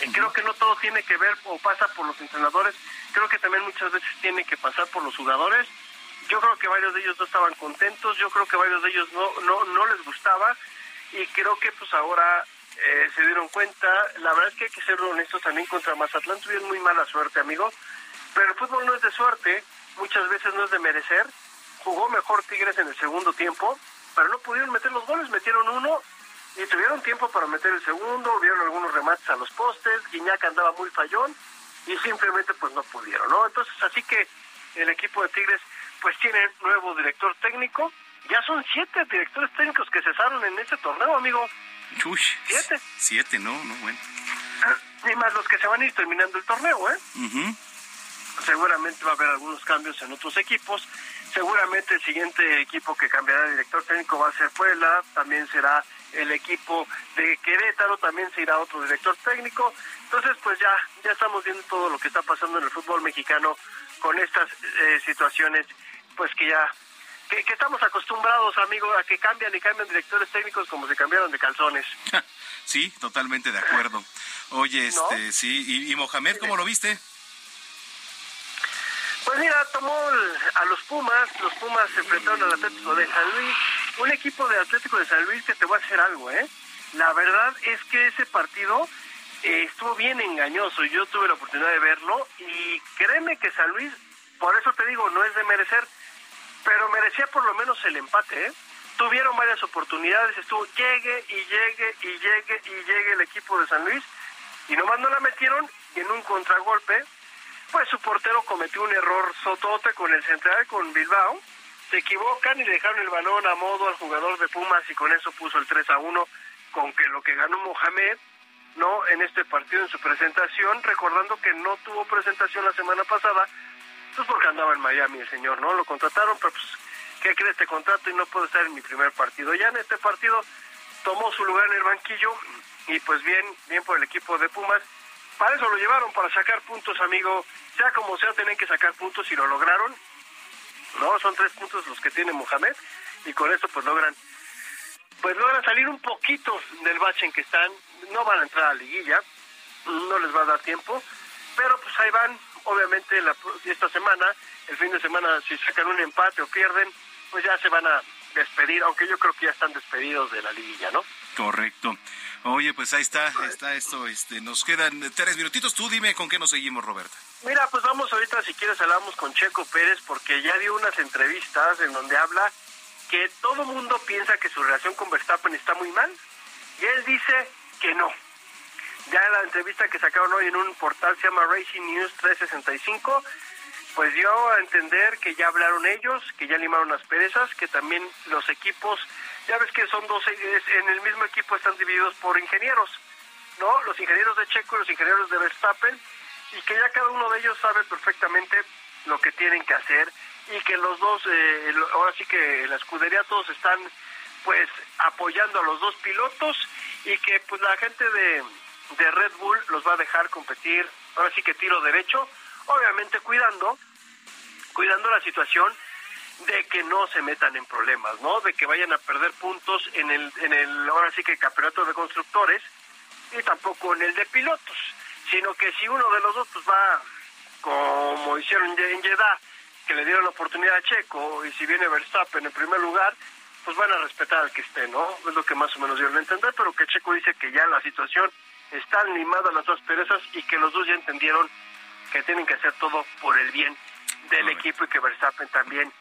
[SPEAKER 26] Eh, creo que no todo tiene que ver o pasa por los entrenadores. Creo que también muchas veces tiene que pasar por los jugadores. Yo creo que varios de ellos no estaban contentos. Yo creo que varios de ellos no no no les gustaba y creo que pues ahora eh, se dieron cuenta. La verdad es que hay que ser honestos también contra Mazatlán. Tuvieron muy mala suerte, amigo. Pero el fútbol no es de suerte. Muchas veces no es de merecer. Jugó mejor Tigres en el segundo tiempo pero no pudieron meter los goles, metieron uno y tuvieron tiempo para meter el segundo, vieron algunos remates a los postes, Guiñac andaba muy fallón y simplemente pues no pudieron, ¿no? Entonces así que el equipo de Tigres pues tiene nuevo director técnico, ya son siete directores técnicos que cesaron en este torneo, amigo.
[SPEAKER 1] Uy, siete. Siete, no, no, bueno.
[SPEAKER 26] Y más los que se van a ir terminando el torneo, ¿eh? Seguramente va a haber algunos cambios en otros equipos Seguramente el siguiente equipo que cambiará de director técnico va a ser Puebla, también será el equipo de Querétaro, también se irá otro director técnico. Entonces, pues ya, ya estamos viendo todo lo que está pasando en el fútbol mexicano con estas eh, situaciones, pues que ya, que, estamos acostumbrados, amigo, a que cambian y cambian directores técnicos como se cambiaron de calzones. <laughs>
[SPEAKER 1] Sí, totalmente de acuerdo. Oye, este, sí, y, y Mohamed, ¿cómo lo viste?
[SPEAKER 26] Pues mira, tomó a los Pumas, los Pumas se enfrentaron al Atlético de San Luis, un equipo de Atlético de San Luis que te va a hacer algo, ¿eh? La verdad es que ese partido eh, estuvo bien engañoso. Yo tuve la oportunidad de verlo y créeme que San Luis, por eso te digo, no es de merecer, pero merecía por lo menos el empate, ¿eh? Tuvieron varias oportunidades, estuvo llegue y llegue y llegue y llegue el equipo de San Luis y nomás no la metieron y en un contragolpe, pues su portero cometió un error sotote con el central, con Bilbao, se equivocan y dejaron el balón a modo al jugador de Pumas y con eso puso el 3 a 1, con que lo que ganó Mohamed, ¿no? En este partido, en su presentación, recordando que no tuvo presentación la semana pasada, pues porque andaba en Miami el señor, ¿no? Lo contrataron, pero pues ¿qué cree este contrato y no puede estar en mi primer partido? Ya en este partido tomó su lugar en el banquillo y pues bien, bien por el equipo de Pumas. Para eso lo llevaron, para sacar puntos, amigo. Sea como sea, tienen que sacar puntos y lo lograron. No, son tres puntos los que tiene Mohamed y con esto pues logran pues logran salir un poquito del bache en que están. No van a entrar a la liguilla, no les va a dar tiempo, pero pues ahí van. Obviamente la, esta semana, el fin de semana, si sacan un empate o pierden, pues ya se van a despedir, aunque yo creo que ya están despedidos de la liguilla, ¿no?
[SPEAKER 1] Correcto. Oye, pues ahí está, está esto, este, nos quedan tres minutitos. Tú dime con qué nos seguimos, Roberta.
[SPEAKER 26] Mira, pues vamos ahorita, si quieres, hablamos con Checo Pérez, porque ya dio unas entrevistas en donde habla que todo mundo piensa que su relación con Verstappen está muy mal, y él dice que no. Ya en la entrevista que sacaron hoy en un portal se llama Racing News 365, pues dio a entender que ya hablaron ellos, que ya limaron las perezas, que también los equipos, ya ves que son dos, en el mismo equipo están divididos por ingenieros, ¿no? Los ingenieros de Checo y los ingenieros de Verstappen, y que ya cada uno de ellos sabe perfectamente lo que tienen que hacer y que los dos, eh, ahora sí que la escudería todos están pues apoyando a los dos pilotos y que pues la gente de, de Red Bull los va a dejar competir, ahora sí que tiro derecho, obviamente cuidando cuidando la situación de que no se metan en problemas, ¿no? De que vayan a perder puntos en el, en el ahora sí que campeonato de constructores y tampoco en el de pilotos, sino que si uno de los dos pues va como hicieron en Jeddah, que le dieron la oportunidad a Checo, y si viene Verstappen en primer lugar, pues van a respetar al que esté, ¿no? Es lo que más o menos dieron a entender, pero que Checo dice que ya la situación está limada las dos perezas y que los dos ya entendieron que tienen que hacer todo por el bien del equipo y que Verstappen también,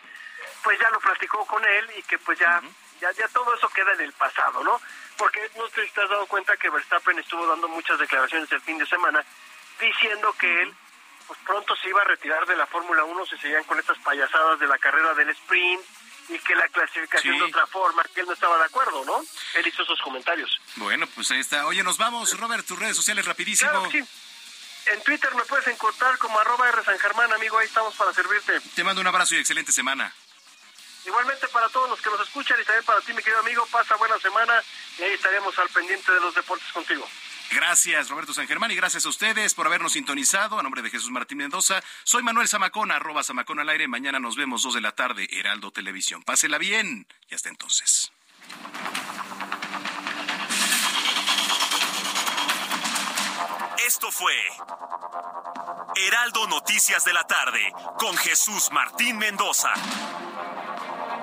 [SPEAKER 26] pues ya lo platicó con él y que pues ya, ya, ya todo eso queda en el pasado, ¿no? Porque no te has dado cuenta que Verstappen estuvo dando muchas declaraciones el fin de semana diciendo que él pues pronto se iba a retirar de la Fórmula 1 si seguían con estas payasadas de la carrera del sprint y que la clasificación de otra forma, que él no estaba de acuerdo, ¿no? Él hizo esos comentarios.
[SPEAKER 1] Bueno, pues ahí está. Oye, nos vamos, Robert, tus redes sociales rapidísimo.
[SPEAKER 26] Claro sí. En Twitter me puedes encontrar como arroba R San Germán, amigo, ahí estamos para servirte.
[SPEAKER 1] Te mando un abrazo y excelente semana.
[SPEAKER 26] Igualmente para todos los que nos escuchan y también para ti, mi querido amigo, pasa buena semana y ahí estaremos al pendiente de los deportes contigo.
[SPEAKER 1] Gracias, Roberto San Germán, y gracias a ustedes por habernos sintonizado. A nombre de Jesús Martín Mendoza, soy Manuel Zamacona, arroba Zamacona al aire. Mañana nos vemos dos de la tarde, Heraldo Televisión. Pásela bien y hasta entonces.
[SPEAKER 13] Esto fue Heraldo Noticias de la tarde con Jesús Martín Mendoza.